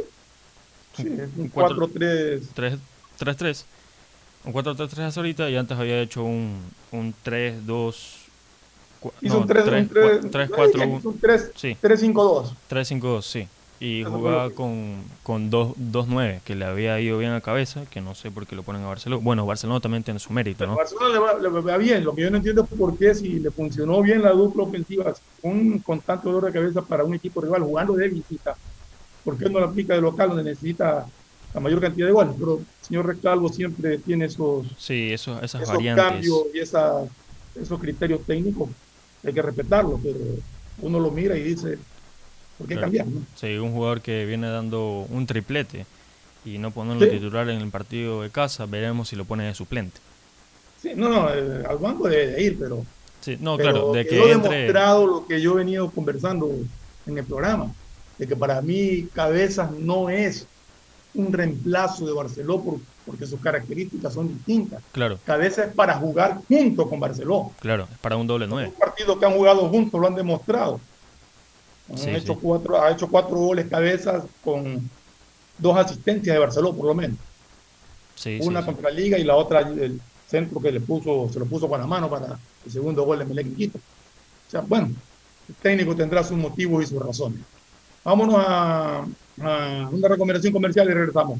Sí, un cuatro- 4-3. 3-3. Un 4-3-3 hace ahorita y antes había hecho un, un 3-2. Hizo un 3 un 3 4 hizo un 3 Sí. 3-5-2. 3-5-2, sí. Y jugaba con, con 2-9, que le había ido bien a cabeza, que no sé por qué lo ponen a Barcelona. Bueno, Barcelona también tiene su mérito, ¿no? Barcelona le va, le va bien. Lo que yo no entiendo es por qué, si le funcionó bien la dupla ofensiva con, con tanto dolor de cabeza para un equipo rival jugando de visita, ¿por qué no lo aplica de local donde necesita la mayor cantidad de goles? Pero el señor Recalvo siempre tiene esos, Sí, eso, esas esos variantes. cambios y esa, esos criterios técnicos. Hay que respetarlo, pero uno lo mira y dice, ¿por qué Claro. cambiar? no? Sí, un jugador que viene dando un triplete y no ponerlo Sí. titular en el partido de casa, veremos si lo pone de suplente. Sí, no, no, eh, al banco debe de ir, pero Sí, no, Pero claro, de que quedó entre. demostrado lo que yo he venido conversando en el programa, de que para mí Cabezas no es un reemplazo de Barceló por- porque sus características son distintas. Claro, Cabezas es para jugar junto con Barceló. claro, es para un doble nueve. Los partidos que han jugado juntos lo han demostrado. Han Sí, hecho sí. Cuatro, ha hecho cuatro goles Cabezas con dos asistencias de Barceló, por lo menos. Sí, Una contra Liga y la otra el centro que le puso, se lo puso con la mano para el segundo gol de Melec Quito. O sea, bueno, el técnico tendrá sus motivos y sus razones. Vámonos a, a una recomendación comercial y regresamos.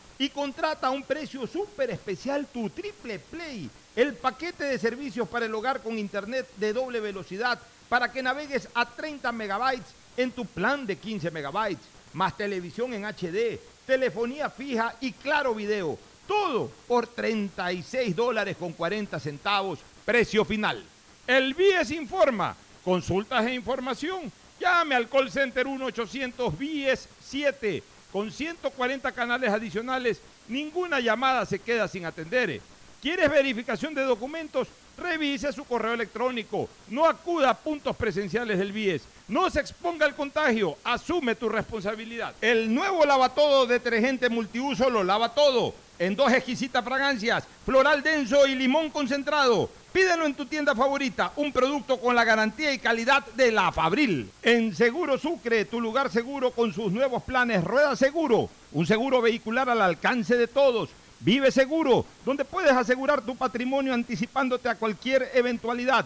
y contrata a un precio súper especial tu Triple Play, el paquete de servicios para el hogar con internet de doble velocidad para que navegues a 30 megabytes en tu plan de 15 megabytes, más televisión en HD, telefonía fija y claro video. Todo por 36 dólares con 40 centavos, precio final. El BIES informa. Consultas e información. Llame al call center 1-800 BIES 7 con 140 canales adicionales. Ninguna llamada se queda sin atender. ¿Quieres verificación de documentos? Revise su correo electrónico. No acuda a puntos presenciales del BIES. No se exponga al contagio. Asume tu responsabilidad. El nuevo lavatodo detergente multiuso lo lava todo. En dos exquisitas fragancias, floral denso y limón concentrado. Pídelo en tu tienda favorita, un producto con la garantía y calidad de la Fabril. En Seguro Sucre, tu lugar seguro con sus nuevos planes Rueda Seguro, un seguro vehicular al alcance de todos Vive Seguro, donde puedes asegurar tu patrimonio anticipándote a cualquier eventualidad.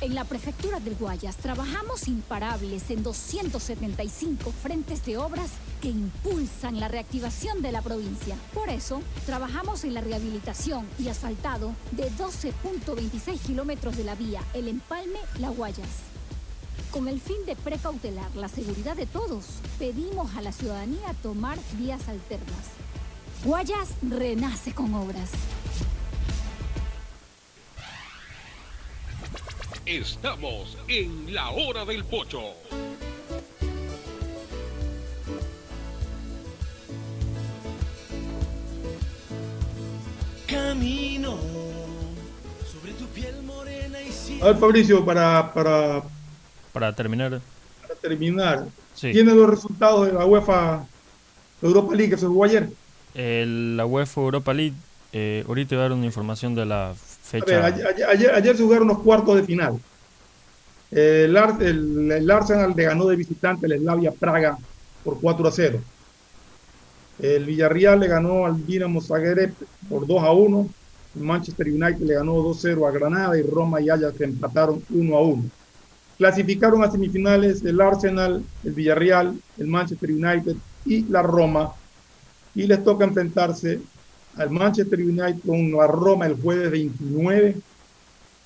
En la Prefectura del Guayas trabajamos imparables en 275 frentes de obras que impulsan la reactivación de la provincia. Por eso, trabajamos en la rehabilitación y asfaltado de 12.26 kilómetros de la vía El Empalme-La Guayas con el fin de precautelar la seguridad de todos, pedimos a la ciudadanía tomar vías alternas. Guayas renace con obras. Estamos en la hora del pocho. Camino sobre tu piel morena y A ver, Fabricio, para, para para terminar. Para terminar. ¿Tiene los resultados de la UEFA Europa League que se jugó ayer? la UEFA Europa League, eh, ahorita voy a dar una información de la fecha. ayer, ayer, se jugaron los cuartos de final. El, Arsenal le ganó de visitante el Slavia Praga por 4 a 0. El Villarreal le ganó al Dinamo Zagreb por 2 a 1. El Manchester United le ganó 2 a 0 a Granada y Roma y Ajax empataron 1 a 1. Clasificaron a semifinales el Arsenal, el Villarreal, el Manchester United y la Roma. Y les toca enfrentarse al Manchester United con la Roma el jueves 29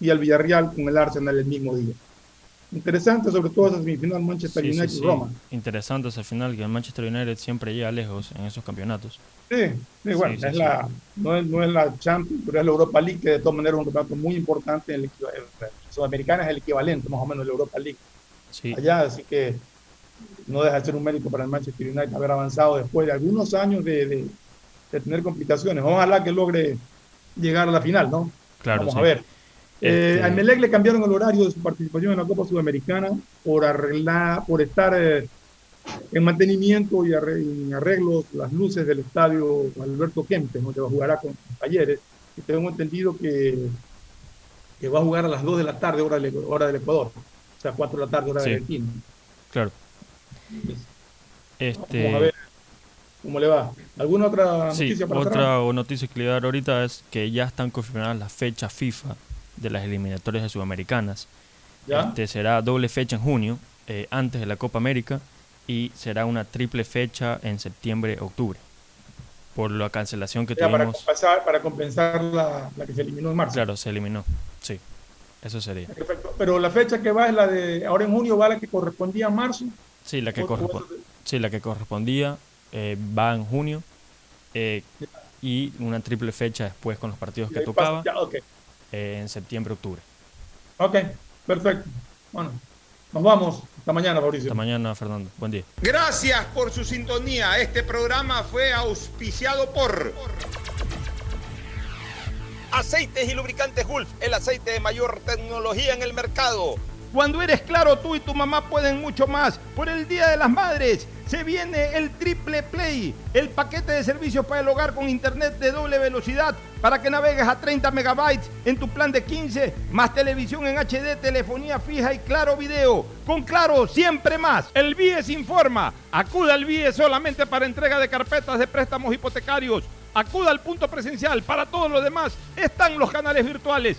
y al Villarreal con el Arsenal el mismo día. Interesante, sobre todo esa semifinal Manchester United y Roma. Interesante esa final que el Manchester United siempre llega lejos en esos campeonatos. Sí, bueno, es la, no, es, no, es, la Champions, pero es la Europa League, que de todas maneras es un campeonato muy importante en el, Sudamericana es el equivalente más o menos de la Europa League. Allá, así que no deja de ser un mérito para el Manchester United haber avanzado después de algunos años de, tener complicaciones. Ojalá que logre llegar a la final, ¿no? Claro. Vamos a ver. Eh, este... Melec le cambiaron el horario de su participación en la Copa Sudamericana por arreglar, por estar eh, en mantenimiento y arreglos las luces del estadio Alberto Kempes, donde jugará con talleres que tengo entendido que, que va a jugar a las 2 de la tarde, hora del, hora del Ecuador. O sea, 4 de la tarde, hora de Argentina. Claro. Este... Vamos a ver cómo le va. ¿Alguna otra noticia para Otra noticia que le voy a dar ahorita es que ya están confirmadas las fechas FIFA de las eliminatorias sudamericanas. Este será doble fecha en junio, eh, antes de la Copa América, y será una triple fecha en septiembre-octubre por la cancelación que tuvimos. Para compensar, para compensar la, la, que se eliminó en marzo. Claro, se eliminó, sí, eso sería. Perfecto. Pero la fecha que va es la de, ahora en junio va la que correspondía a marzo. Sí, la que, sí, la que correspondía eh, va en junio eh, y una triple fecha después con los partidos que tocaba eh, en septiembre-octubre. Ok, perfecto. Bueno, nos vamos. Hasta mañana, Mauricio. Hasta mañana, Fernando. Buen día. Gracias por su sintonía. Este programa fue auspiciado por Aceites y Lubricantes Gulf, el aceite de mayor tecnología en el mercado. Cuando eres claro, tú y tu mamá pueden mucho más. Por el Día de las Madres se viene el Triple Play, el paquete de servicios para el hogar con internet de doble velocidad para que navegues a 30 megabytes en tu plan de 15, más televisión en HD, telefonía fija y claro video. Con claro, siempre más. El BIES informa. Acuda al BIES solamente para entrega de carpetas de préstamos hipotecarios Acuda al punto presencial. Para todo lo demás están los canales virtuales.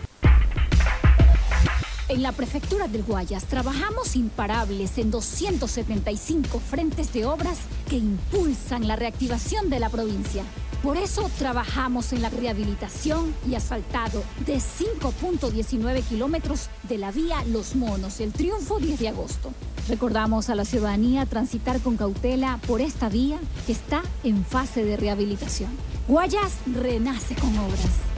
En la Prefectura del Guayas trabajamos imparables en 275 frentes de obras que impulsan la reactivación de la provincia. Por eso trabajamos en la rehabilitación y asfaltado de 5.19 kilómetros de la vía Los Monos, el triunfo 10 de agosto. Recordamos a la ciudadanía transitar con cautela por esta vía que está en fase de rehabilitación. Guayas renace con obras.